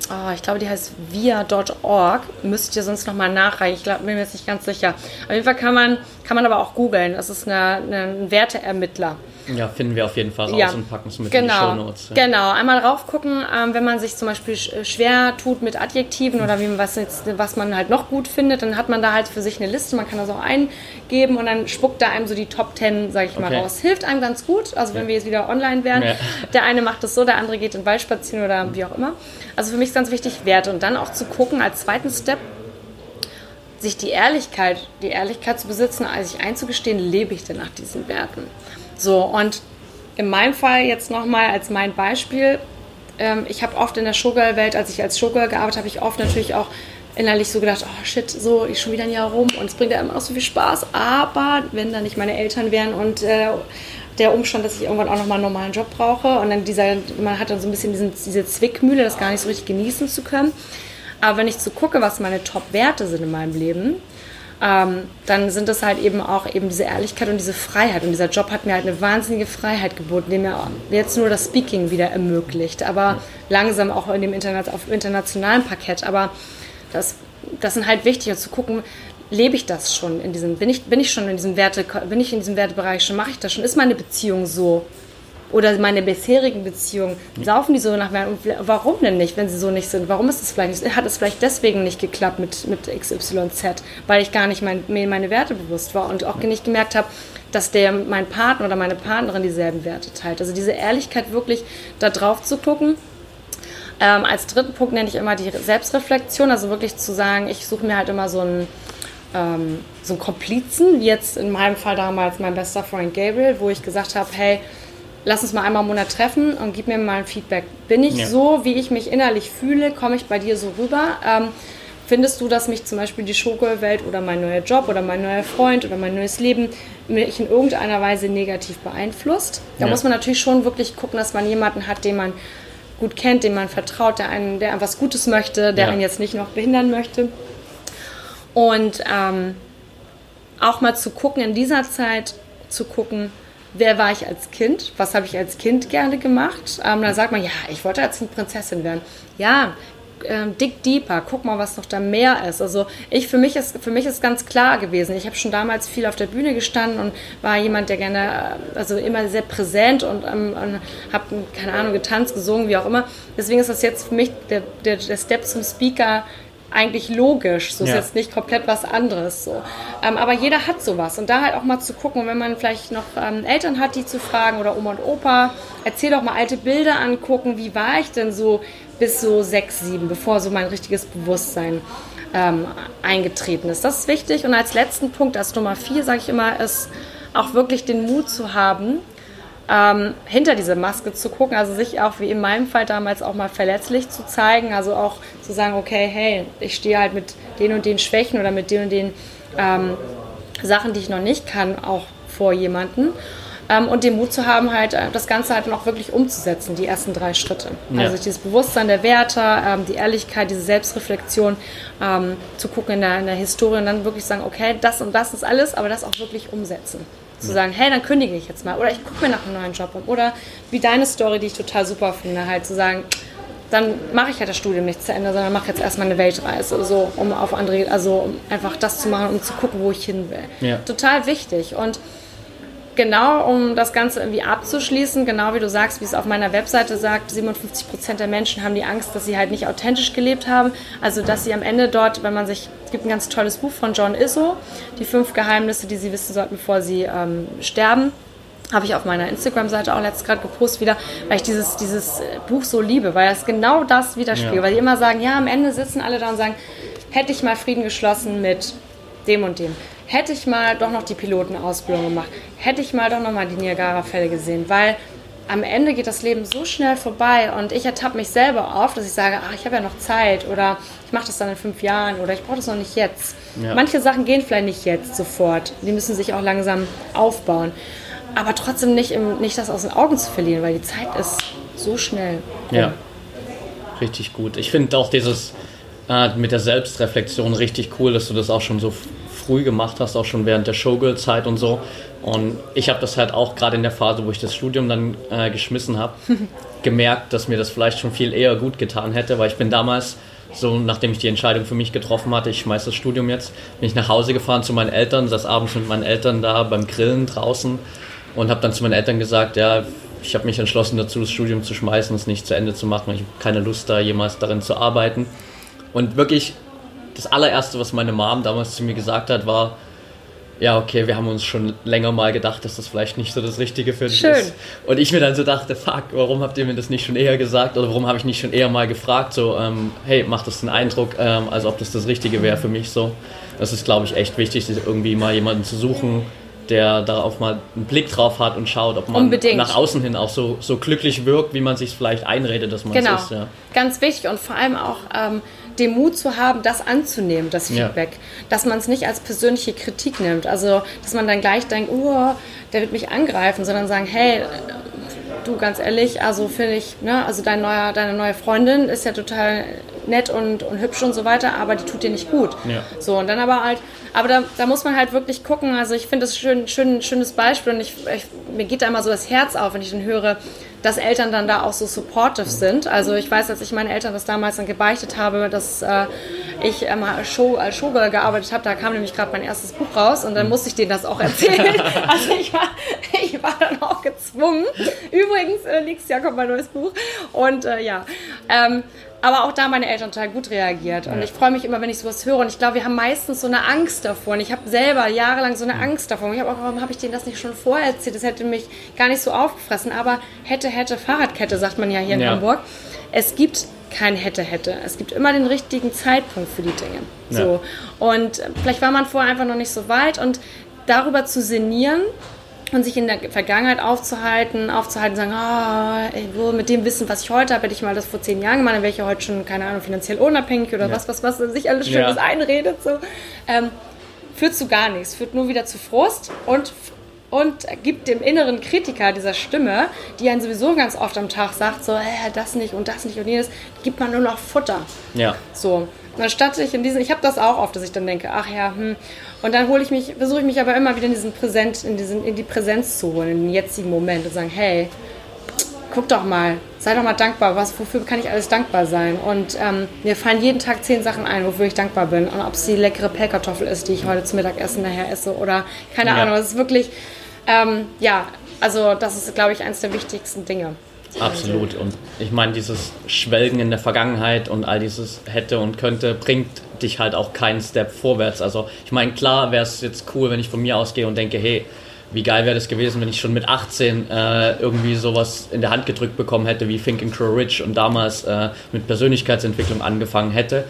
oh, ich glaube, die heißt via.org. Müsst ihr sonst nochmal nachreichen. Ich glaube, bin mir jetzt nicht ganz sicher. Auf jeden Fall kann man, kann man aber auch googeln. Das ist eine, eine, ein Werteermittler. Ja, finden wir auf jeden Fall raus ja. und packen es mit genau. in die Shownotes. Ja. Genau, einmal raufgucken, ähm, wenn man sich zum Beispiel schwer tut mit Adjektiven oder wie, was, jetzt, was man halt noch gut findet, dann hat man da halt für sich eine Liste, man kann das auch eingeben und dann spuckt da einem so die Top 10, sag ich mal, raus. Hilft einem ganz gut, also wenn ja. wir jetzt wieder online wären. Der eine macht das so, der andere geht in den Wald spazieren oder wie auch immer. Also für mich ist ganz wichtig Werte und dann auch zu gucken als zweiten Step, sich die Ehrlichkeit, die Ehrlichkeit zu besitzen, sich einzugestehen, lebe ich denn nach diesen Werten? So, und in meinem Fall jetzt nochmal als mein Beispiel, ähm, ich habe oft in der Showgirl-Welt, als ich als Showgirl gearbeitet habe, ich oft natürlich auch innerlich so gedacht, oh shit, so, ich schon wieder ein Jahr rum und es bringt ja immer noch so viel Spaß, aber wenn da nicht meine Eltern wären und äh, der Umstand, dass ich irgendwann auch nochmal einen normalen Job brauche und dann dieser, man hat dann so ein bisschen diesen, diese Zwickmühle, das gar nicht so richtig genießen zu können. Aber wenn ich so gucke, was meine Top-Werte sind in meinem Leben, ähm, dann sind das halt eben auch eben diese Ehrlichkeit und diese Freiheit. Und dieser Job hat mir halt eine wahnsinnige Freiheit geboten, die mir jetzt nur das Speaking wieder ermöglicht, aber langsam auch in dem Internet, auf internationalen Parkett. Aber das, das sind halt wichtig, und zu gucken, lebe ich das schon in diesem, bin ich, bin ich schon in diesem Werte, bin ich in diesem Wertebereich schon, mache ich das schon, ist meine Beziehung so? Oder meine bisherigen Beziehungen, laufen die so nach mir? Warum denn nicht, wenn sie so nicht sind? Warum ist es vielleicht nicht? Hat es vielleicht deswegen nicht geklappt mit, mit XYZ, weil ich gar nicht mein, mir meine Werte bewusst war und auch nicht gemerkt habe, dass der mein Partner oder meine Partnerin dieselben Werte teilt. Also diese Ehrlichkeit wirklich da drauf zu gucken. Ähm, als dritten Punkt nenne ich immer die Selbstreflexion, also wirklich zu sagen, ich suche mir halt immer so einen ähm, so einen Komplizen, wie jetzt in meinem Fall damals mein bester Freund Gabriel, wo ich gesagt habe, hey, lass uns mal einmal im Monat treffen und gib mir mal ein Feedback. Bin ich ja. so, wie ich mich innerlich fühle? Komme ich bei dir so rüber? Ähm, findest du, dass mich zum Beispiel die Schokowelt oder mein neuer Job oder mein neuer Freund oder mein neues Leben mich in irgendeiner Weise negativ beeinflusst? Da ja. muss man natürlich schon wirklich gucken, dass man jemanden hat, den man gut kennt, dem man vertraut, der einen, der was Gutes möchte, der ja. einen jetzt nicht noch behindern möchte. Und ähm, auch mal zu gucken, in dieser Zeit zu gucken, wer war ich als Kind, was habe ich als Kind gerne gemacht. Ähm, da sagt man, ja, ich wollte als eine Prinzessin werden. Ja, ähm, dick deeper, guck mal, was noch da mehr ist. Also ich für mich ist für mich ist ganz klar gewesen. Ich habe schon damals viel auf der Bühne gestanden und war jemand, der gerne, äh, also immer sehr präsent und, ähm, und habe keine Ahnung getanzt, gesungen, wie auch immer. Deswegen ist das jetzt für mich der, der, der Step zum Speaker eigentlich logisch. So ja. ist jetzt nicht komplett was anderes. So. Ähm, aber jeder hat sowas. Und da halt auch mal zu gucken, wenn man vielleicht noch ähm, Eltern hat, die zu fragen oder Oma und Opa, erzähl doch mal alte Bilder angucken. Wie war ich denn so bis so sechs, sieben, bevor so mein richtiges Bewusstsein ähm, eingetreten ist. Das ist wichtig. Und als letzten Punkt, als Nummer vier, sage ich immer, ist auch wirklich den Mut zu haben, ähm, hinter diese Maske zu gucken, also sich auch wie in meinem Fall damals auch mal verletzlich zu zeigen, also auch zu sagen, okay, hey, ich stehe halt mit den und den Schwächen oder mit den und den ähm, Sachen, die ich noch nicht kann, auch vor jemanden. Ähm, und den Mut zu haben, halt äh, das Ganze halt noch wirklich umzusetzen, die ersten drei Schritte. Ja. Also dieses Bewusstsein der Werte, ähm, die Ehrlichkeit, diese Selbstreflexion, ähm, zu gucken in der, in der Historie und dann wirklich sagen, okay, das und das ist alles, aber das auch wirklich umsetzen zu sagen, hey, dann kündige ich jetzt mal oder ich gucke mir nach einem neuen Job um oder wie deine Story, die ich total super finde, halt zu sagen, dann mache ich halt das Studium nicht zu Ende, sondern mache jetzt erstmal eine Weltreise, so um auf andere, also um einfach das zu machen, um zu gucken, wo ich hin will. Ja. Total wichtig und genau um das Ganze irgendwie abzuschließen, genau wie du sagst, wie es auf meiner Webseite sagt, 57 Prozent der Menschen haben die Angst, dass sie halt nicht authentisch gelebt haben. Also, dass sie am Ende dort, wenn man sich, es gibt ein ganz tolles Buch von John Isso, die fünf Geheimnisse, die sie wissen sollten, bevor sie ähm, sterben. Habe ich auf meiner Instagram-Seite auch letztes gerade gepostet wieder, weil ich dieses, dieses Buch so liebe, weil es genau das widerspiegelt. Ja. Weil die immer sagen, ja, am Ende sitzen alle da und sagen, hätte ich mal Frieden geschlossen mit dem und dem hätte ich mal doch noch die Pilotenausbildung gemacht, hätte ich mal doch noch mal die Niagara-Fälle gesehen, weil am Ende geht das Leben so schnell vorbei und ich ertappe mich selber auf, dass ich sage, ach, ich habe ja noch Zeit oder ich mache das dann in fünf Jahren oder ich brauche das noch nicht jetzt. Ja. Manche Sachen gehen vielleicht nicht jetzt sofort, die müssen sich auch langsam aufbauen, aber trotzdem nicht, im, nicht das aus den Augen zu verlieren, weil die Zeit ist so schnell. Rum. Ja, richtig gut. Ich finde auch dieses äh, mit der Selbstreflexion richtig cool, dass du das auch schon so früh gemacht hast, auch schon während der Showgirl-Zeit und so. Und ich habe das halt auch gerade in der Phase, wo ich das Studium dann äh, geschmissen habe, gemerkt, dass mir das vielleicht schon viel eher gut getan hätte, weil ich bin damals so, nachdem ich die Entscheidung für mich getroffen hatte, ich schmeiße das Studium jetzt, bin ich nach Hause gefahren zu meinen Eltern, saß abends mit meinen Eltern da beim Grillen draußen und habe dann zu meinen Eltern gesagt, ja, ich habe mich entschlossen dazu, das Studium zu schmeißen, es nicht zu Ende zu machen. Ich habe keine Lust da jemals darin zu arbeiten. Und wirklich das allererste, was meine Mom damals zu mir gesagt hat, war, ja, okay, wir haben uns schon länger mal gedacht, dass das vielleicht nicht so das Richtige für dich Schön. ist. Und ich mir dann so dachte, fuck, warum habt ihr mir das nicht schon eher gesagt oder warum habe ich nicht schon eher mal gefragt, so, ähm, hey, macht das den Eindruck, ähm, als ob das das Richtige wäre für mich so. Das ist, glaube ich, echt wichtig, irgendwie mal jemanden zu suchen, der darauf mal einen Blick drauf hat und schaut, ob man Unbedingt. nach außen hin auch so, so glücklich wirkt, wie man sich vielleicht einredet, dass man genau. es ist. Ja. Ganz wichtig und vor allem auch ähm, den Mut zu haben, das anzunehmen, das Feedback. Ja. Dass man es nicht als persönliche Kritik nimmt. Also, dass man dann gleich denkt, oh, der wird mich angreifen, sondern sagen, hey, du, ganz ehrlich, also finde ich, ne, also dein neuer, deine neue Freundin ist ja total nett und, und hübsch und so weiter, aber die tut dir nicht gut. Ja. So, und dann aber halt, aber da, da muss man halt wirklich gucken, also ich finde das schön, schön, schönes Beispiel und ich, ich, mir geht da immer so das Herz auf, wenn ich dann höre, dass Eltern dann da auch so supportive sind. Also ich weiß, als ich meinen Eltern das damals dann gebeichtet habe, dass äh, ich ähm, Show, als Showgirl gearbeitet habe, da kam nämlich gerade mein erstes Buch raus und dann musste ich denen das auch erzählen. also ich war, ich war dann auch gezwungen. Übrigens, äh, nächstes Jahr kommt mein neues Buch. Und äh, ja, ähm, aber auch da meine Eltern total gut reagiert. Und ja. ich freue mich immer, wenn ich sowas höre. Und ich glaube, wir haben meistens so eine Angst davor. Und ich habe selber jahrelang so eine Angst davor. Und ich habe auch, warum habe ich denen das nicht schon vorher erzählt? Das hätte mich gar nicht so aufgefressen. Aber hätte, hätte, Fahrradkette, sagt man ja hier in ja. Hamburg. Es gibt kein hätte, hätte. Es gibt immer den richtigen Zeitpunkt für die Dinge. Ja. So. Und vielleicht war man vorher einfach noch nicht so weit. Und darüber zu sinnieren, und sich in der Vergangenheit aufzuhalten, aufzuhalten, sagen, ah, oh, mit dem Wissen, was ich heute habe, hätte ich mal das vor zehn Jahren gemacht, dann wäre ich ja heute schon, keine Ahnung, finanziell unabhängig oder ja. was, was, was, sich alles Schönes ja. einredet, so, ähm, führt zu gar nichts, führt nur wieder zu Frust und und gibt dem inneren Kritiker dieser Stimme, die einen sowieso ganz oft am Tag sagt, so, äh, das nicht und das nicht und jenes, gibt man nur noch Futter. Ja. So. Und anstatt ich in diesen, ich habe das auch oft, dass ich dann denke, ach ja, hm, und dann hole ich mich, versuche ich mich aber immer wieder in diesen Präsent, in, diesen, in die Präsenz zu holen, in den jetzigen Moment und sagen, hey, guck doch mal, sei doch mal dankbar, was, wofür kann ich alles dankbar sein? Und ähm, mir fallen jeden Tag zehn Sachen ein, wofür ich dankbar bin. Und ob es die leckere Pellkartoffel ist, die ich heute zum Mittagessen nachher esse oder keine ja. Ahnung, es ist wirklich, ähm, ja, also das ist, glaube ich, eines der wichtigsten Dinge. Absolut. Und ich meine, dieses Schwelgen in der Vergangenheit und all dieses hätte und könnte bringt dich halt auch keinen Step vorwärts. Also ich meine, klar wäre es jetzt cool, wenn ich von mir ausgehe und denke, hey, wie geil wäre das gewesen, wenn ich schon mit 18 äh, irgendwie sowas in der Hand gedrückt bekommen hätte wie Think and Grow Rich und damals äh, mit Persönlichkeitsentwicklung angefangen hätte.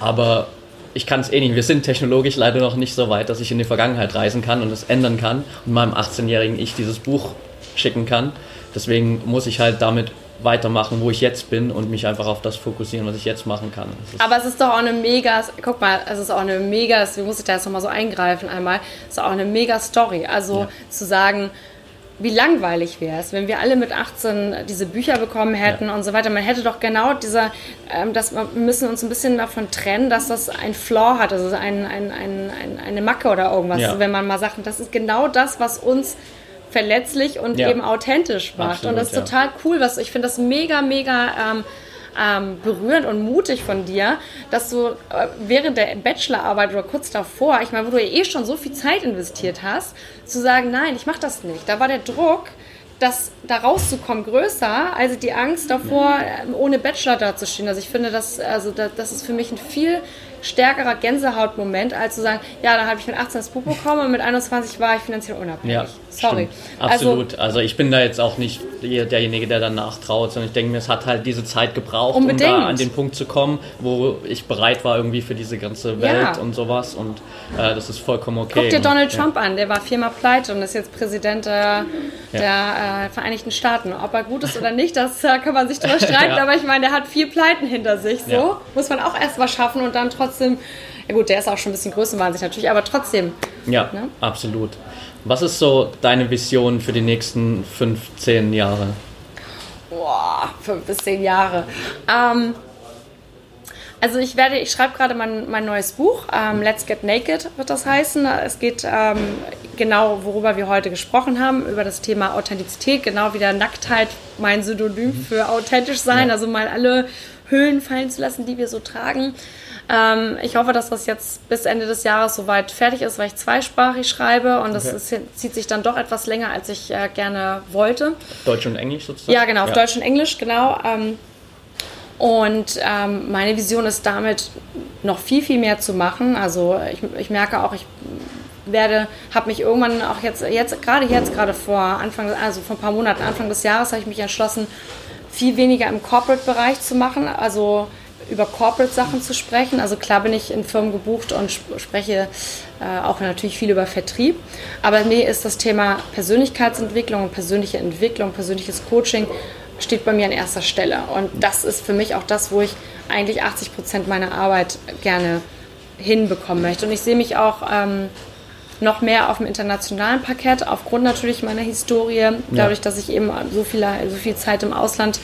Aber ich kann es eh nicht. Wir sind technologisch leider noch nicht so weit, dass ich in die Vergangenheit reisen kann und es ändern kann und meinem 18-jährigen Ich dieses Buch schicken kann. Deswegen muss ich halt damit weitermachen, wo ich jetzt bin und mich einfach auf das fokussieren, was ich jetzt machen kann. Aber es ist doch auch eine mega, guck mal, es ist auch eine mega, wie muss ich da jetzt nochmal so eingreifen einmal, es ist auch eine mega Story. Also ja. zu sagen, wie langweilig wäre es, wenn wir alle mit 18 diese Bücher bekommen hätten ja. und so weiter. Man hätte doch genau dieser, ähm, das, wir müssen uns ein bisschen davon trennen, dass das ein Flaw hat, also ein, ein, ein, ein eine Macke oder irgendwas. Ja. Wenn man mal sagt, das ist genau das, was uns verletzlich und ja. eben authentisch macht. Absolut, und das ist ja. total cool. Was, ich finde das mega, mega ähm, ähm, berührend und mutig von dir, dass du äh, während der Bachelorarbeit oder kurz davor, ich meine, wo du ja eh schon so viel Zeit investiert hast, zu sagen, nein, ich mache das nicht. Da war der Druck, das da rauszukommen größer, als die Angst davor, ähm, ohne Bachelor dazustehen. Also ich finde, das, also das, das ist für mich ein viel stärkerer Gänsehautmoment, als zu sagen, ja, dann habe ich mit 18 das Buch bekommen und mit 21 war ich finanziell unabhängig. Ja, Sorry. Stimmt. Absolut. Also, also, ich bin da jetzt auch nicht derjenige, der danach traut, sondern ich denke mir, es hat halt diese Zeit gebraucht, Unbedingt. um da an den Punkt zu kommen, wo ich bereit war irgendwie für diese ganze Welt ja. und sowas und äh, das ist vollkommen okay. Guck dir Donald ja. Trump an, der war viermal pleite und ist jetzt Präsident der, der äh, Vereinigten Staaten. Ob er gut ist oder nicht, das äh, kann man sich drüber streiten, aber ich meine, der hat vier Pleiten hinter sich, so muss man auch erst mal schaffen und dann trotzdem ja gut, der ist auch schon ein bisschen größenwahnsinnig natürlich, aber trotzdem. Ja, ne? absolut. Was ist so deine Vision für die nächsten 15 Jahre? Boah, fünf bis zehn Jahre. Ähm, also ich werde, ich schreibe gerade mein, mein neues Buch, ähm, Let's Get Naked wird das heißen. Es geht ähm, genau, worüber wir heute gesprochen haben, über das Thema Authentizität, genau wie der Nacktheit mein Synonym mhm. für authentisch sein, also mal alle Hüllen fallen zu lassen, die wir so tragen. Ähm, ich hoffe, dass das jetzt bis Ende des Jahres soweit fertig ist, weil ich zweisprachig schreibe und das okay. ist, zieht sich dann doch etwas länger, als ich äh, gerne wollte. Deutsch und Englisch sozusagen? Ja, genau, auf ja. Deutsch und Englisch, genau. Ähm, und ähm, meine Vision ist damit noch viel, viel mehr zu machen. Also ich, ich merke auch, ich werde, habe mich irgendwann auch jetzt, jetzt gerade jetzt, gerade vor Anfang, also vor ein paar Monaten, Anfang des Jahres, habe ich mich entschlossen, viel weniger im Corporate-Bereich zu machen. Also über Corporate-Sachen zu sprechen. Also klar bin ich in Firmen gebucht und spreche äh, auch natürlich viel über Vertrieb. Aber mir ist das Thema Persönlichkeitsentwicklung und persönliche Entwicklung, persönliches Coaching steht bei mir an erster Stelle. Und das ist für mich auch das, wo ich eigentlich 80 Prozent meiner Arbeit gerne hinbekommen möchte. Und ich sehe mich auch ähm, noch mehr auf dem internationalen Parkett, aufgrund natürlich meiner Historie, dadurch, dass ich eben so viel, so viel Zeit im Ausland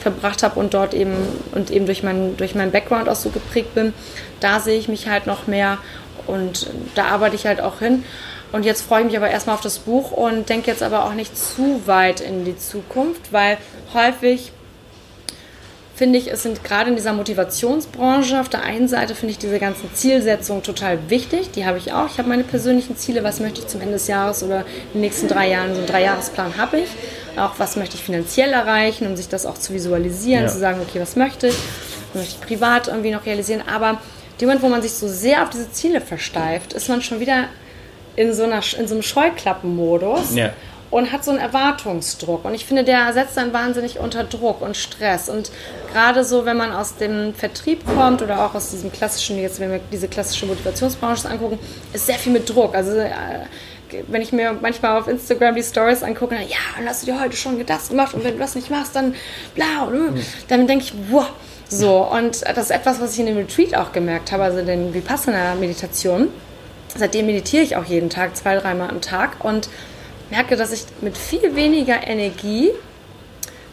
verbracht habe und dort eben und eben durch meinen durch meinen Background auch so geprägt bin, da sehe ich mich halt noch mehr und da arbeite ich halt auch hin. Und jetzt freue ich mich aber erstmal auf das Buch und denke jetzt aber auch nicht zu weit in die Zukunft, weil häufig finde ich, es sind gerade in dieser Motivationsbranche auf der einen Seite finde ich diese ganzen Zielsetzungen total wichtig. Die habe ich auch. Ich habe meine persönlichen Ziele, was möchte ich zum Ende des Jahres oder in den nächsten drei Jahren, so einen Dreijahresplan habe ich. Auch was möchte ich finanziell erreichen, um sich das auch zu visualisieren, ja. zu sagen, okay, was möchte ich, was möchte ich privat irgendwie noch realisieren. Aber dem Moment, wo man sich so sehr auf diese Ziele versteift, ist man schon wieder in so, einer, in so einem Scheuklappenmodus. Ja und hat so einen Erwartungsdruck. Und ich finde, der setzt dann wahnsinnig unter Druck und Stress. Und gerade so, wenn man aus dem Vertrieb kommt oder auch aus diesem klassischen, jetzt wenn wir diese klassische Motivationsbranche angucken, ist sehr viel mit Druck. Also äh, wenn ich mir manchmal auf Instagram die Stories angucke, dann, ja, und hast du dir heute schon das gemacht und wenn du das nicht machst, dann bla. Und, mhm. Dann denke ich, wow. So, und das ist etwas, was ich in dem Retreat auch gemerkt habe, also den Vipassana-Meditation. Seitdem meditiere ich auch jeden Tag, zwei, dreimal am Tag und merke, dass ich mit viel weniger Energie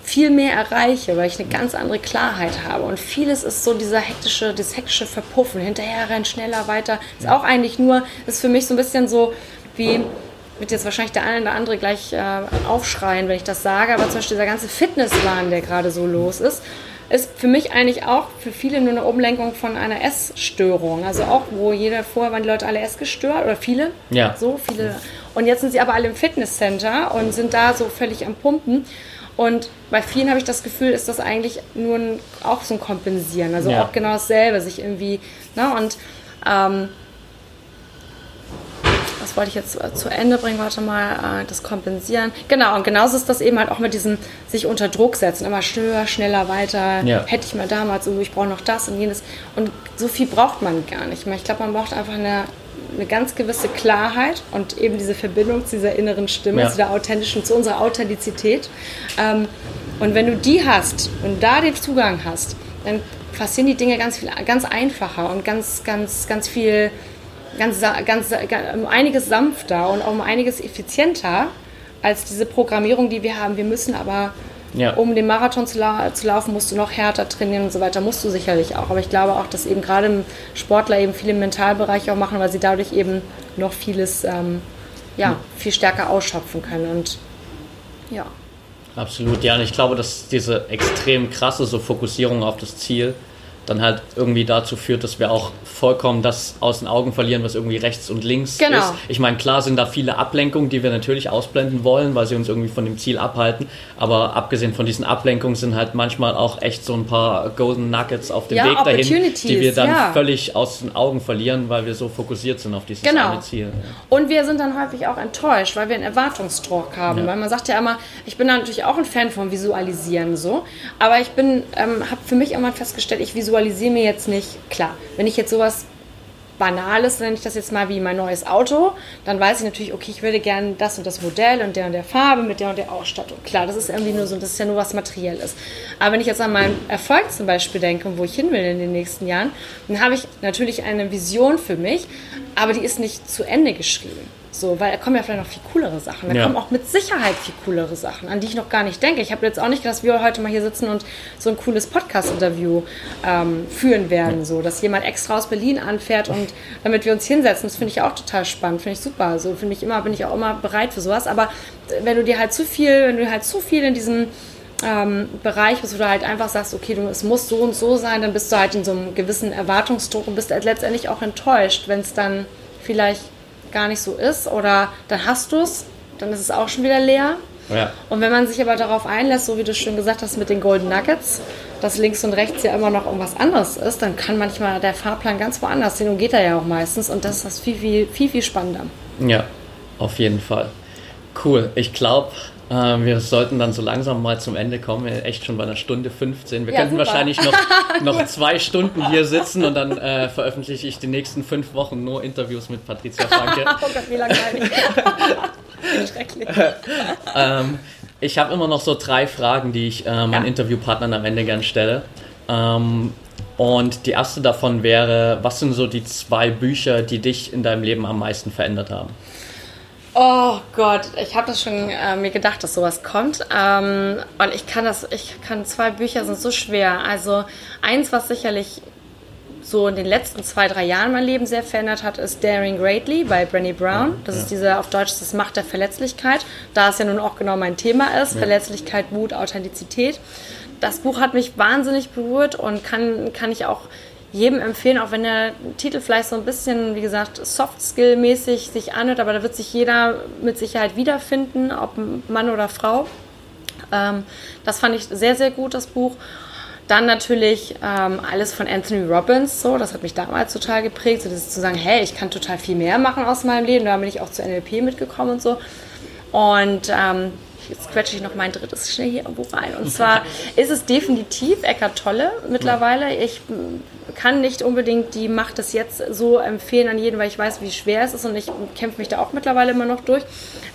viel mehr erreiche, weil ich eine ganz andere Klarheit habe. Und vieles ist so dieser hektische, das hektische Verpuffen, hinterher rennen, schneller, weiter. Ist auch eigentlich nur, ist für mich so ein bisschen so wie, wird jetzt wahrscheinlich der eine oder andere gleich äh, aufschreien, wenn ich das sage, aber zum Beispiel dieser ganze Fitnesswahn, der gerade so los ist, ist für mich eigentlich auch für viele nur eine Umlenkung von einer Essstörung. Also auch, wo jeder, vorher waren die Leute alle essgestört oder viele. Ja. So viele. Und jetzt sind sie aber alle im Fitnesscenter und sind da so völlig am Pumpen. Und bei vielen habe ich das Gefühl, ist das eigentlich nur ein, auch so ein Kompensieren. Also ja. auch genau dasselbe, sich irgendwie, ne, und ähm, was wollte ich jetzt äh, zu Ende bringen? Warte mal, äh, das Kompensieren. Genau, und genauso ist das eben halt auch mit diesem sich unter Druck setzen. Immer schneller, schneller, weiter. Ja. Hätte ich mal damals, oh, ich brauche noch das und jenes. Und so viel braucht man gar nicht mehr. Ich glaube, man braucht einfach eine, eine ganz gewisse Klarheit und eben diese Verbindung zu dieser inneren Stimme, ja. zu der authentischen, zu unserer Authentizität. Ähm, und wenn du die hast und da den Zugang hast, dann passieren die Dinge ganz viel, ganz einfacher und ganz, ganz, ganz viel ganz, ganz, um einiges sanfter und um einiges effizienter als diese Programmierung, die wir haben. Wir müssen aber, ja. um den Marathon zu, la zu, laufen, musst du noch härter trainieren und so weiter, musst du sicherlich auch. Aber ich glaube auch, dass eben gerade Sportler eben viele im Mentalbereich auch machen, weil sie dadurch eben noch vieles, ähm, ja, viel stärker ausschöpfen können und ja. Absolut, ja, und ich glaube, dass diese extrem krasse so Fokussierung auf das Ziel dann halt irgendwie dazu führt, dass wir auch vollkommen das aus den Augen verlieren, was irgendwie rechts und links genau. ist. Ich meine, klar sind da viele Ablenkungen, die wir natürlich ausblenden wollen, weil sie uns irgendwie von dem Ziel abhalten. Aber abgesehen von diesen Ablenkungen sind halt manchmal auch echt so ein paar Golden Nuggets auf dem ja, Weg dahin, die wir dann ja. völlig aus den Augen verlieren, weil wir so fokussiert sind auf dieses genau. eine Ziel. Ja. Und wir sind dann häufig auch enttäuscht, weil wir einen Erwartungsdruck haben. Weil man sagt ja immer, ich bin da natürlich auch ein Fan von Visualisieren so, aber ich bin, ähm, habe für mich immer festgestellt, ich visualisiere visualisiere mir jetzt nicht, klar, wenn ich jetzt sowas Banales, nenne ich das jetzt mal wie mein neues Auto, dann weiß ich natürlich, okay, ich würde gerne das und das Modell und der und der Farbe mit der und der Ausstattung. Klar, das ist irgendwie nur so, das ist ja nur was Materielles. Aber wenn ich jetzt an meinen Erfolg zum Beispiel denke und wo ich hin will in den nächsten Jahren, dann habe ich natürlich eine Vision für mich, aber die ist nicht zu Ende geschrieben. So, weil da kommen ja vielleicht noch viel coolere Sachen. Da ja. kommen auch mit Sicherheit viel coolere Sachen, an die ich noch gar nicht denke. Ich habe jetzt auch nicht gedacht, dass wir heute mal hier sitzen und so ein cooles Podcast-Interview ähm, führen werden. So, dass jemand extra aus Berlin anfährt und damit wir uns hinsetzen. Das finde ich auch total spannend, finde ich super. So finde ich immer, bin ich auch immer bereit für sowas. Aber wenn du dir halt zu viel, wenn du halt zu viel in diesem ähm, Bereich bist, wo du halt einfach sagst, okay, du, es muss so und so sein, dann bist du halt in so einem gewissen Erwartungsdruck und bist halt letztendlich auch enttäuscht, wenn es dann vielleicht gar nicht so ist oder dann hast du es, dann ist es auch schon wieder leer. Ja. Und wenn man sich aber darauf einlässt, so wie du schon gesagt hast mit den Golden Nuggets, dass links und rechts ja immer noch irgendwas anderes ist, dann kann manchmal der Fahrplan ganz woanders hin und geht er ja auch meistens und das ist das viel, viel, viel, viel spannender. Ja, auf jeden Fall. Cool. Ich glaube, äh, wir sollten dann so langsam mal zum Ende kommen. Echt schon bei einer Stunde 15. Wir ja, könnten super. wahrscheinlich noch, noch zwei Stunden hier sitzen und dann äh, veröffentliche ich die nächsten fünf Wochen nur Interviews mit Patricia Franke. oh Gott, wie langweilig. Schrecklich. ähm, ich habe immer noch so drei Fragen, die ich äh, meinen ja. Interviewpartnern am Ende gern stelle. Ähm, und die erste davon wäre, was sind so die zwei Bücher, die dich in deinem Leben am meisten verändert haben? Oh Gott, ich habe das schon äh, mir gedacht, dass sowas kommt. Ähm, und ich kann das, ich kann zwei Bücher sind so schwer. Also eins, was sicherlich so in den letzten zwei, drei Jahren mein Leben sehr verändert hat, ist Daring Greatly bei Brené Brown. Das ja. ist diese, auf Deutsch, das Macht der Verletzlichkeit. Da es ja nun auch genau mein Thema ist, ja. Verletzlichkeit, Mut, Authentizität. das Buch hat mich wahnsinnig berührt und kann, kann ich auch jedem empfehlen, auch wenn der Titel vielleicht so ein bisschen, wie gesagt, Soft-Skill-mäßig sich anhört, aber da wird sich jeder mit Sicherheit wiederfinden, ob Mann oder Frau. Ähm, das fand ich sehr, sehr gut, das Buch. Dann natürlich ähm, alles von Anthony Robbins, so, das hat mich damals total geprägt, so das zu sagen, hey, ich kann total viel mehr machen aus meinem Leben. Da bin ich auch zu NLP mitgekommen und so. Und ähm, jetzt quetsche ich noch mein drittes schnell hier irgendwo rein. Und zwar ist es definitiv Eckart Tolle mittlerweile. Ich kann nicht unbedingt die Macht des Jetzt so empfehlen an jeden, weil ich weiß, wie schwer es ist und ich kämpfe mich da auch mittlerweile immer noch durch.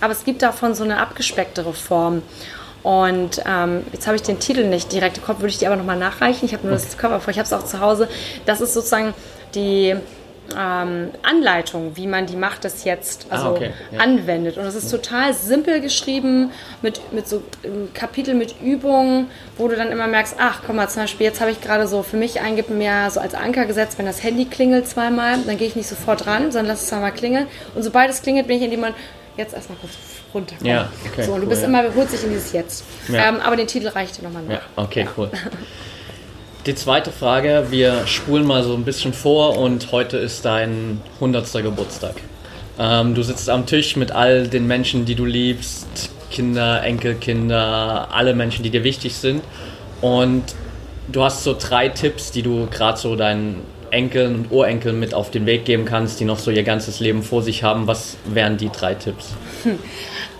Aber es gibt davon so eine abgespecktere Form. Und ähm, jetzt habe ich den Titel nicht direkt im Kopf, würde ich dir aber nochmal nachreichen. Ich habe nur okay. das Cover vor, ich habe es auch zu Hause. Das ist sozusagen die ähm, Anleitung, wie man die Macht des Jetzt ah, also ah, okay. ja. anwendet. Und es ist total simpel geschrieben, mit, mit so ähm, Kapitel mit Übungen, wo du dann immer merkst, ach, guck mal, zum Beispiel, jetzt habe ich gerade so für mich eingeben mehr so als Anker gesetzt, wenn das Handy klingelt zweimal, dann gehe ich nicht sofort ran, sondern lass es zweimal klingeln. Und sobald es klingelt, bin ich in dem Moment, jetzt erstmal kurz runterkommen. Ja, okay, so, und du cool, bist ja. immer, holt sich in dieses Jetzt. Ja. Ähm, aber den Titel reicht dir nochmal nach. Ja, okay, cool. Die zweite Frage, wir spulen mal so ein bisschen vor und heute ist dein 100. Geburtstag. Ähm, du sitzt am Tisch mit all den Menschen, die du liebst, Kinder, Enkelkinder, alle Menschen, die dir wichtig sind. Und du hast so drei Tipps, die du gerade so deinen Enkeln und Urenkeln mit auf den Weg geben kannst, die noch so ihr ganzes Leben vor sich haben. Was wären die drei Tipps? Hm.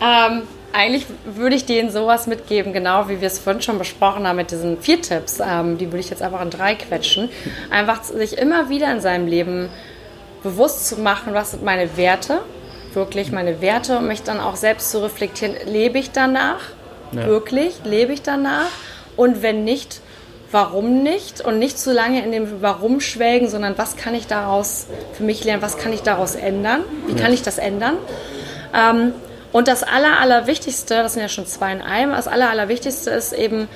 Ähm, eigentlich würde ich denen sowas mitgeben, genau wie wir es vorhin schon besprochen haben mit diesen vier Tipps. Ähm, die würde ich jetzt einfach in drei quetschen. Einfach sich immer wieder in seinem Leben bewusst zu machen, was sind meine Werte, wirklich meine Werte und mich dann auch selbst zu reflektieren, lebe ich danach? Ja. Wirklich? Lebe ich danach? Und wenn nicht, warum nicht? Und nicht zu lange in dem Warum schwelgen, sondern was kann ich daraus für mich lernen, was kann ich daraus ändern? Wie kann ich das ändern? Ähm, und das Aller, Allerwichtigste, das sind ja schon zwei in einem, das Aller, Allerwichtigste ist eben,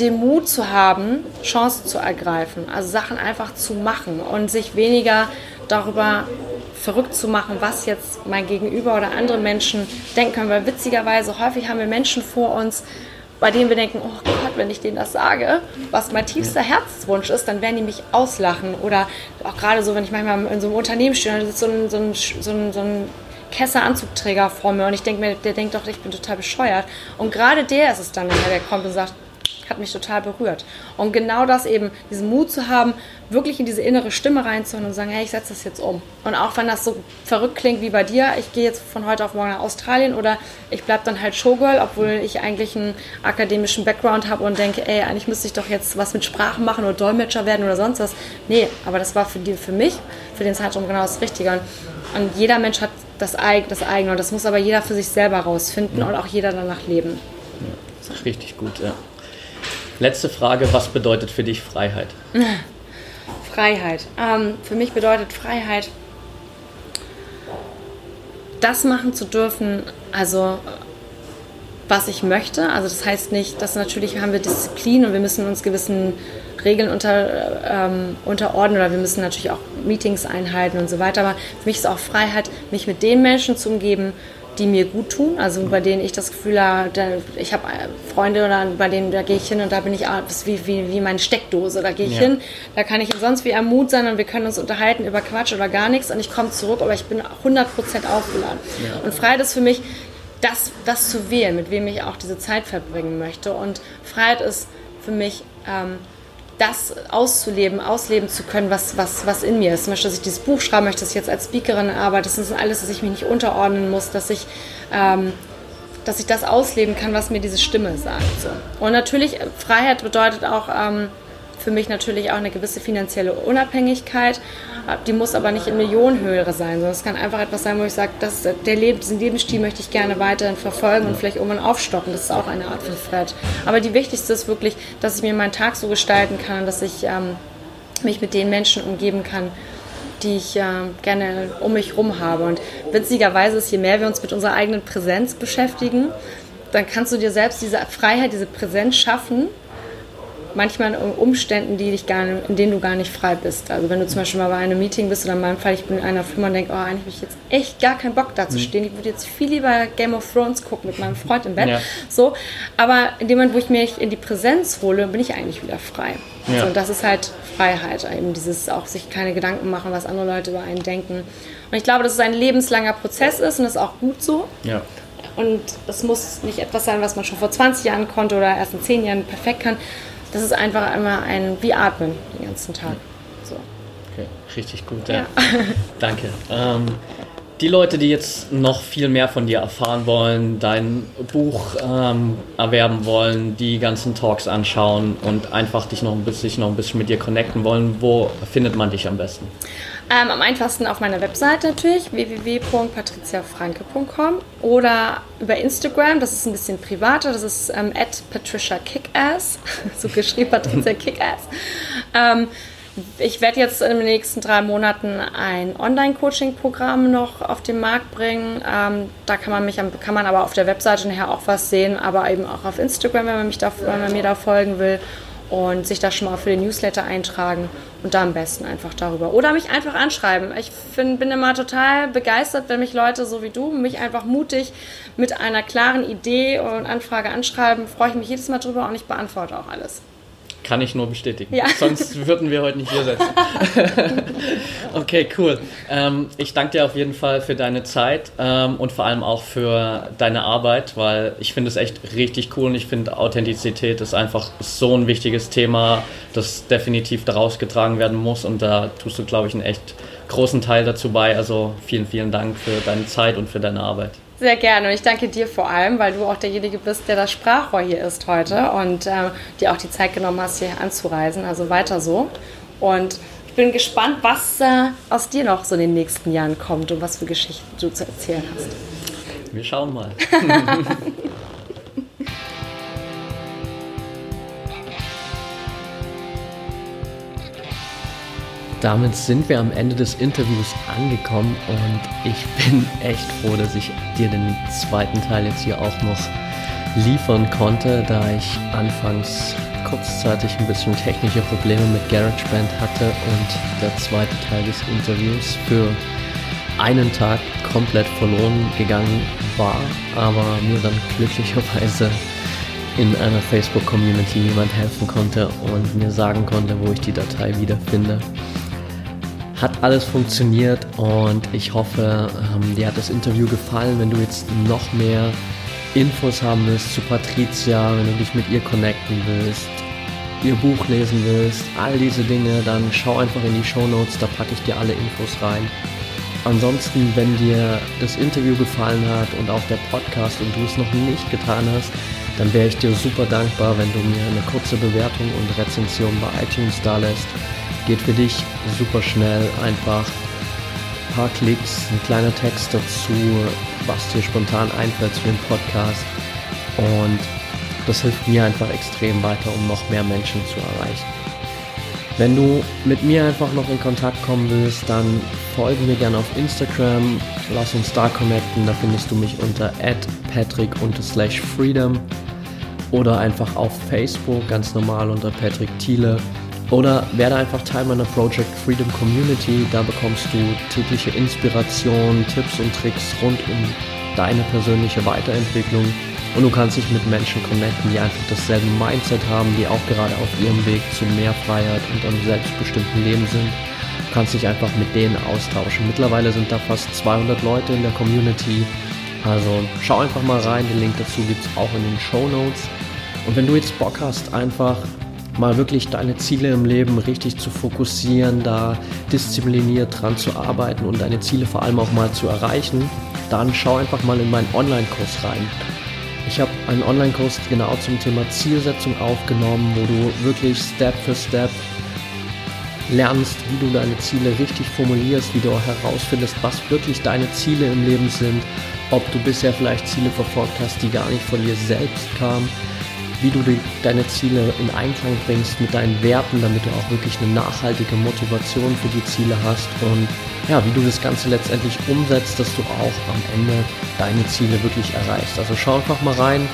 den Mut zu haben, Chancen zu ergreifen, also Sachen einfach zu machen und sich weniger darüber verrückt zu machen, was jetzt mein Gegenüber oder andere Menschen denken können. Weil witzigerweise häufig haben wir Menschen vor uns, bei denen wir denken, oh Gott, wenn ich denen das sage, was mein tiefster Herzenswunsch ist, dann werden die mich auslachen. Oder auch gerade so, wenn ich manchmal in so einem Unternehmen stehe, dann sitzt so ein, so ein, so ein, so ein Kesse-Anzugträger vor mir und ich denke mir, der denkt doch, ich bin total bescheuert. Und gerade der ist es dann, der kommt und sagt, hat mich total berührt. Und genau das eben, diesen Mut zu haben, wirklich in diese innere Stimme reinzuhören und sagen, hey, ich setze das jetzt um. Und auch wenn das so verrückt klingt wie bei dir, ich gehe jetzt von heute auf morgen nach Australien oder ich bleibe dann halt Showgirl, obwohl ich eigentlich einen akademischen Background habe und denke, ey, eigentlich müsste ich doch jetzt was mit Sprachen machen oder Dolmetscher werden oder sonst was. Nee, aber das war für, die, für mich, für den Zeitraum genau das Richtige. Und, und jeder Mensch hat das, Eig das eigene. Und das muss aber jeder für sich selber rausfinden ja. und auch jeder danach leben. Ja, das ist richtig gut, ja. Letzte Frage, was bedeutet für dich Freiheit? Freiheit. Ähm, für mich bedeutet Freiheit, das machen zu dürfen, also was ich möchte. Also das heißt nicht, dass natürlich haben wir Disziplin und wir müssen uns gewissen Regeln unter, ähm, unterordnen oder wir müssen natürlich auch Meetings einhalten und so weiter. Aber für mich ist auch Freiheit, mich mit den Menschen zu umgeben, die mir gut tun, also bei denen ich das Gefühl habe, ich habe Freunde oder bei denen, da gehe ich hin und da bin ich wie, wie, wie meine Steckdose, da gehe ich ja. hin, da kann ich sonst wie am Mut sein und wir können uns unterhalten über Quatsch oder gar nichts und ich komme zurück, aber ich bin 100% aufgeladen. Ja. Und Freiheit ist für mich, das, das zu wählen, mit wem ich auch diese Zeit verbringen möchte und Freiheit ist für mich ähm, das auszuleben, ausleben zu können, was, was, was in mir ist. Zum Beispiel, dass ich dieses Buch schreiben möchte, dass ich jetzt als Speakerin arbeite. Das ist alles, dass ich mich nicht unterordnen muss, dass ich, ähm, dass ich das ausleben kann, was mir diese Stimme sagt. So. Und natürlich, Freiheit bedeutet auch ähm, für mich natürlich auch eine gewisse finanzielle Unabhängigkeit. Die muss aber nicht in Millionenhöhe sein, sondern es kann einfach etwas sein, wo ich sage, das, der Leben, diesen Lebensstil möchte ich gerne weiterhin verfolgen und vielleicht irgendwann aufstocken. Das ist auch eine Art von Freiheit. Aber die wichtigste ist wirklich, dass ich mir meinen Tag so gestalten kann, dass ich ähm, mich mit den Menschen umgeben kann, die ich äh, gerne um mich herum habe. Und witzigerweise ist, je mehr wir uns mit unserer eigenen Präsenz beschäftigen, dann kannst du dir selbst diese Freiheit, diese Präsenz schaffen manchmal in Umständen, die dich gar nicht, in denen du gar nicht frei bist. Also wenn du zum Beispiel mal bei einem Meeting bist oder in meinem Fall, ich bin in einer Firma und denke, oh, eigentlich habe ich jetzt echt gar keinen Bock da zu mhm. stehen. Ich würde jetzt viel lieber Game of Thrones gucken mit meinem Freund im Bett. Ja. So, aber in dem Moment, wo ich mich in die Präsenz hole, bin ich eigentlich wieder frei. Ja. So, und das ist halt Freiheit, eben dieses auch sich keine Gedanken machen, was andere Leute über einen denken. Und ich glaube, dass es ein lebenslanger Prozess ist und das ist auch gut so. Ja. Und es muss nicht etwas sein, was man schon vor 20 Jahren konnte oder erst in 10 Jahren perfekt kann. Das ist einfach einmal ein wie Atmen den ganzen Tag. So. Okay, richtig gut. Ja. ja. Danke. Ähm, die Leute, die jetzt noch viel mehr von dir erfahren wollen, dein Buch ähm, erwerben wollen, die ganzen Talks anschauen und einfach dich noch ein bisschen, noch ein bisschen mit dir connecten wollen, wo findet man dich am besten? Ähm, am einfachsten auf meiner Webseite natürlich, www.patriziafranke.com oder über Instagram, das ist ein bisschen privater, das ist ähm, patriciakickass, so geschrieben Patricia Kickass. Ähm, ich werde jetzt in den nächsten drei Monaten ein Online-Coaching-Programm noch auf den Markt bringen. Ähm, da kann man mich, kann man aber auf der Webseite nachher auch was sehen, aber eben auch auf Instagram, wenn man, mich da, wenn man mir da folgen will und sich da schon mal für den Newsletter eintragen und da am besten einfach darüber. Oder mich einfach anschreiben. Ich find, bin immer total begeistert, wenn mich Leute so wie du mich einfach mutig mit einer klaren Idee und Anfrage anschreiben. Freue ich mich jedes Mal drüber und ich beantworte auch alles. Kann ich nur bestätigen. Ja. Sonst würden wir heute nicht hier sitzen. okay, cool. Ähm, ich danke dir auf jeden Fall für deine Zeit ähm, und vor allem auch für deine Arbeit, weil ich finde es echt richtig cool und ich finde Authentizität ist einfach so ein wichtiges Thema, das definitiv daraus getragen werden muss und da tust du, glaube ich, einen echt großen Teil dazu bei. Also vielen, vielen Dank für deine Zeit und für deine Arbeit. Sehr gerne und ich danke dir vor allem, weil du auch derjenige bist, der das Sprachrohr hier ist heute und äh, dir auch die Zeit genommen hast, hier anzureisen. Also weiter so. Und ich bin gespannt, was äh, aus dir noch so in den nächsten Jahren kommt und was für Geschichten du zu erzählen hast. Wir schauen mal. damit sind wir am Ende des Interviews angekommen und ich bin echt froh, dass ich dir den zweiten Teil jetzt hier auch noch liefern konnte, da ich anfangs kurzzeitig ein bisschen technische Probleme mit GarageBand hatte und der zweite Teil des Interviews für einen Tag komplett verloren gegangen war, aber mir dann glücklicherweise in einer Facebook-Community jemand helfen konnte und mir sagen konnte, wo ich die Datei wiederfinde. Hat alles funktioniert und ich hoffe, ähm, dir hat das Interview gefallen. Wenn du jetzt noch mehr Infos haben willst zu Patricia, wenn du dich mit ihr connecten willst, ihr Buch lesen willst, all diese Dinge, dann schau einfach in die Show Notes, da packe ich dir alle Infos rein. Ansonsten, wenn dir das Interview gefallen hat und auch der Podcast und du es noch nicht getan hast, dann wäre ich dir super dankbar, wenn du mir eine kurze Bewertung und Rezension bei iTunes da lässt. Geht für dich super schnell, einfach ein paar Klicks, ein kleiner Text dazu, was dir spontan einfällt zu dem Podcast. Und das hilft mir einfach extrem weiter, um noch mehr Menschen zu erreichen. Wenn du mit mir einfach noch in Kontakt kommen willst, dann folge mir gerne auf Instagram, lass uns da connecten, da findest du mich unter patrick-freedom oder einfach auf Facebook ganz normal unter Patrick Thiele. Oder werde einfach Teil meiner Project Freedom Community. Da bekommst du tägliche Inspiration, Tipps und Tricks rund um deine persönliche Weiterentwicklung. Und du kannst dich mit Menschen connecten, die einfach dasselbe Mindset haben, die auch gerade auf ihrem Weg zu mehr Freiheit und einem selbstbestimmten Leben sind. Du kannst dich einfach mit denen austauschen. Mittlerweile sind da fast 200 Leute in der Community. Also schau einfach mal rein, den Link dazu gibt es auch in den Show Notes. Und wenn du jetzt Bock hast, einfach mal wirklich deine Ziele im Leben richtig zu fokussieren, da diszipliniert dran zu arbeiten und deine Ziele vor allem auch mal zu erreichen, dann schau einfach mal in meinen Online-Kurs rein. Ich habe einen Online-Kurs genau zum Thema Zielsetzung aufgenommen, wo du wirklich Step für Step lernst, wie du deine Ziele richtig formulierst, wie du auch herausfindest, was wirklich deine Ziele im Leben sind, ob du bisher vielleicht Ziele verfolgt hast, die gar nicht von dir selbst kamen wie du die, deine Ziele in Einklang bringst mit deinen Werten, damit du auch wirklich eine nachhaltige Motivation für die Ziele hast und ja, wie du das Ganze letztendlich umsetzt, dass du auch am Ende deine Ziele wirklich erreichst. Also schau einfach mal rein.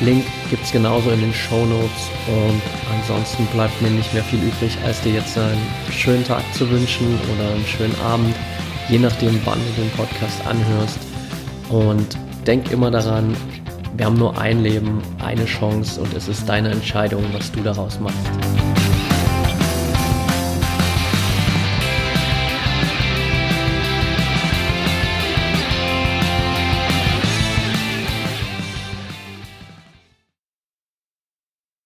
Link gibt es genauso in den Show Notes und ansonsten bleibt mir nicht mehr viel übrig, als dir jetzt einen schönen Tag zu wünschen oder einen schönen Abend, je nachdem, wann du den Podcast anhörst. Und denk immer daran, wir haben nur ein Leben, eine Chance und es ist deine Entscheidung, was du daraus machst.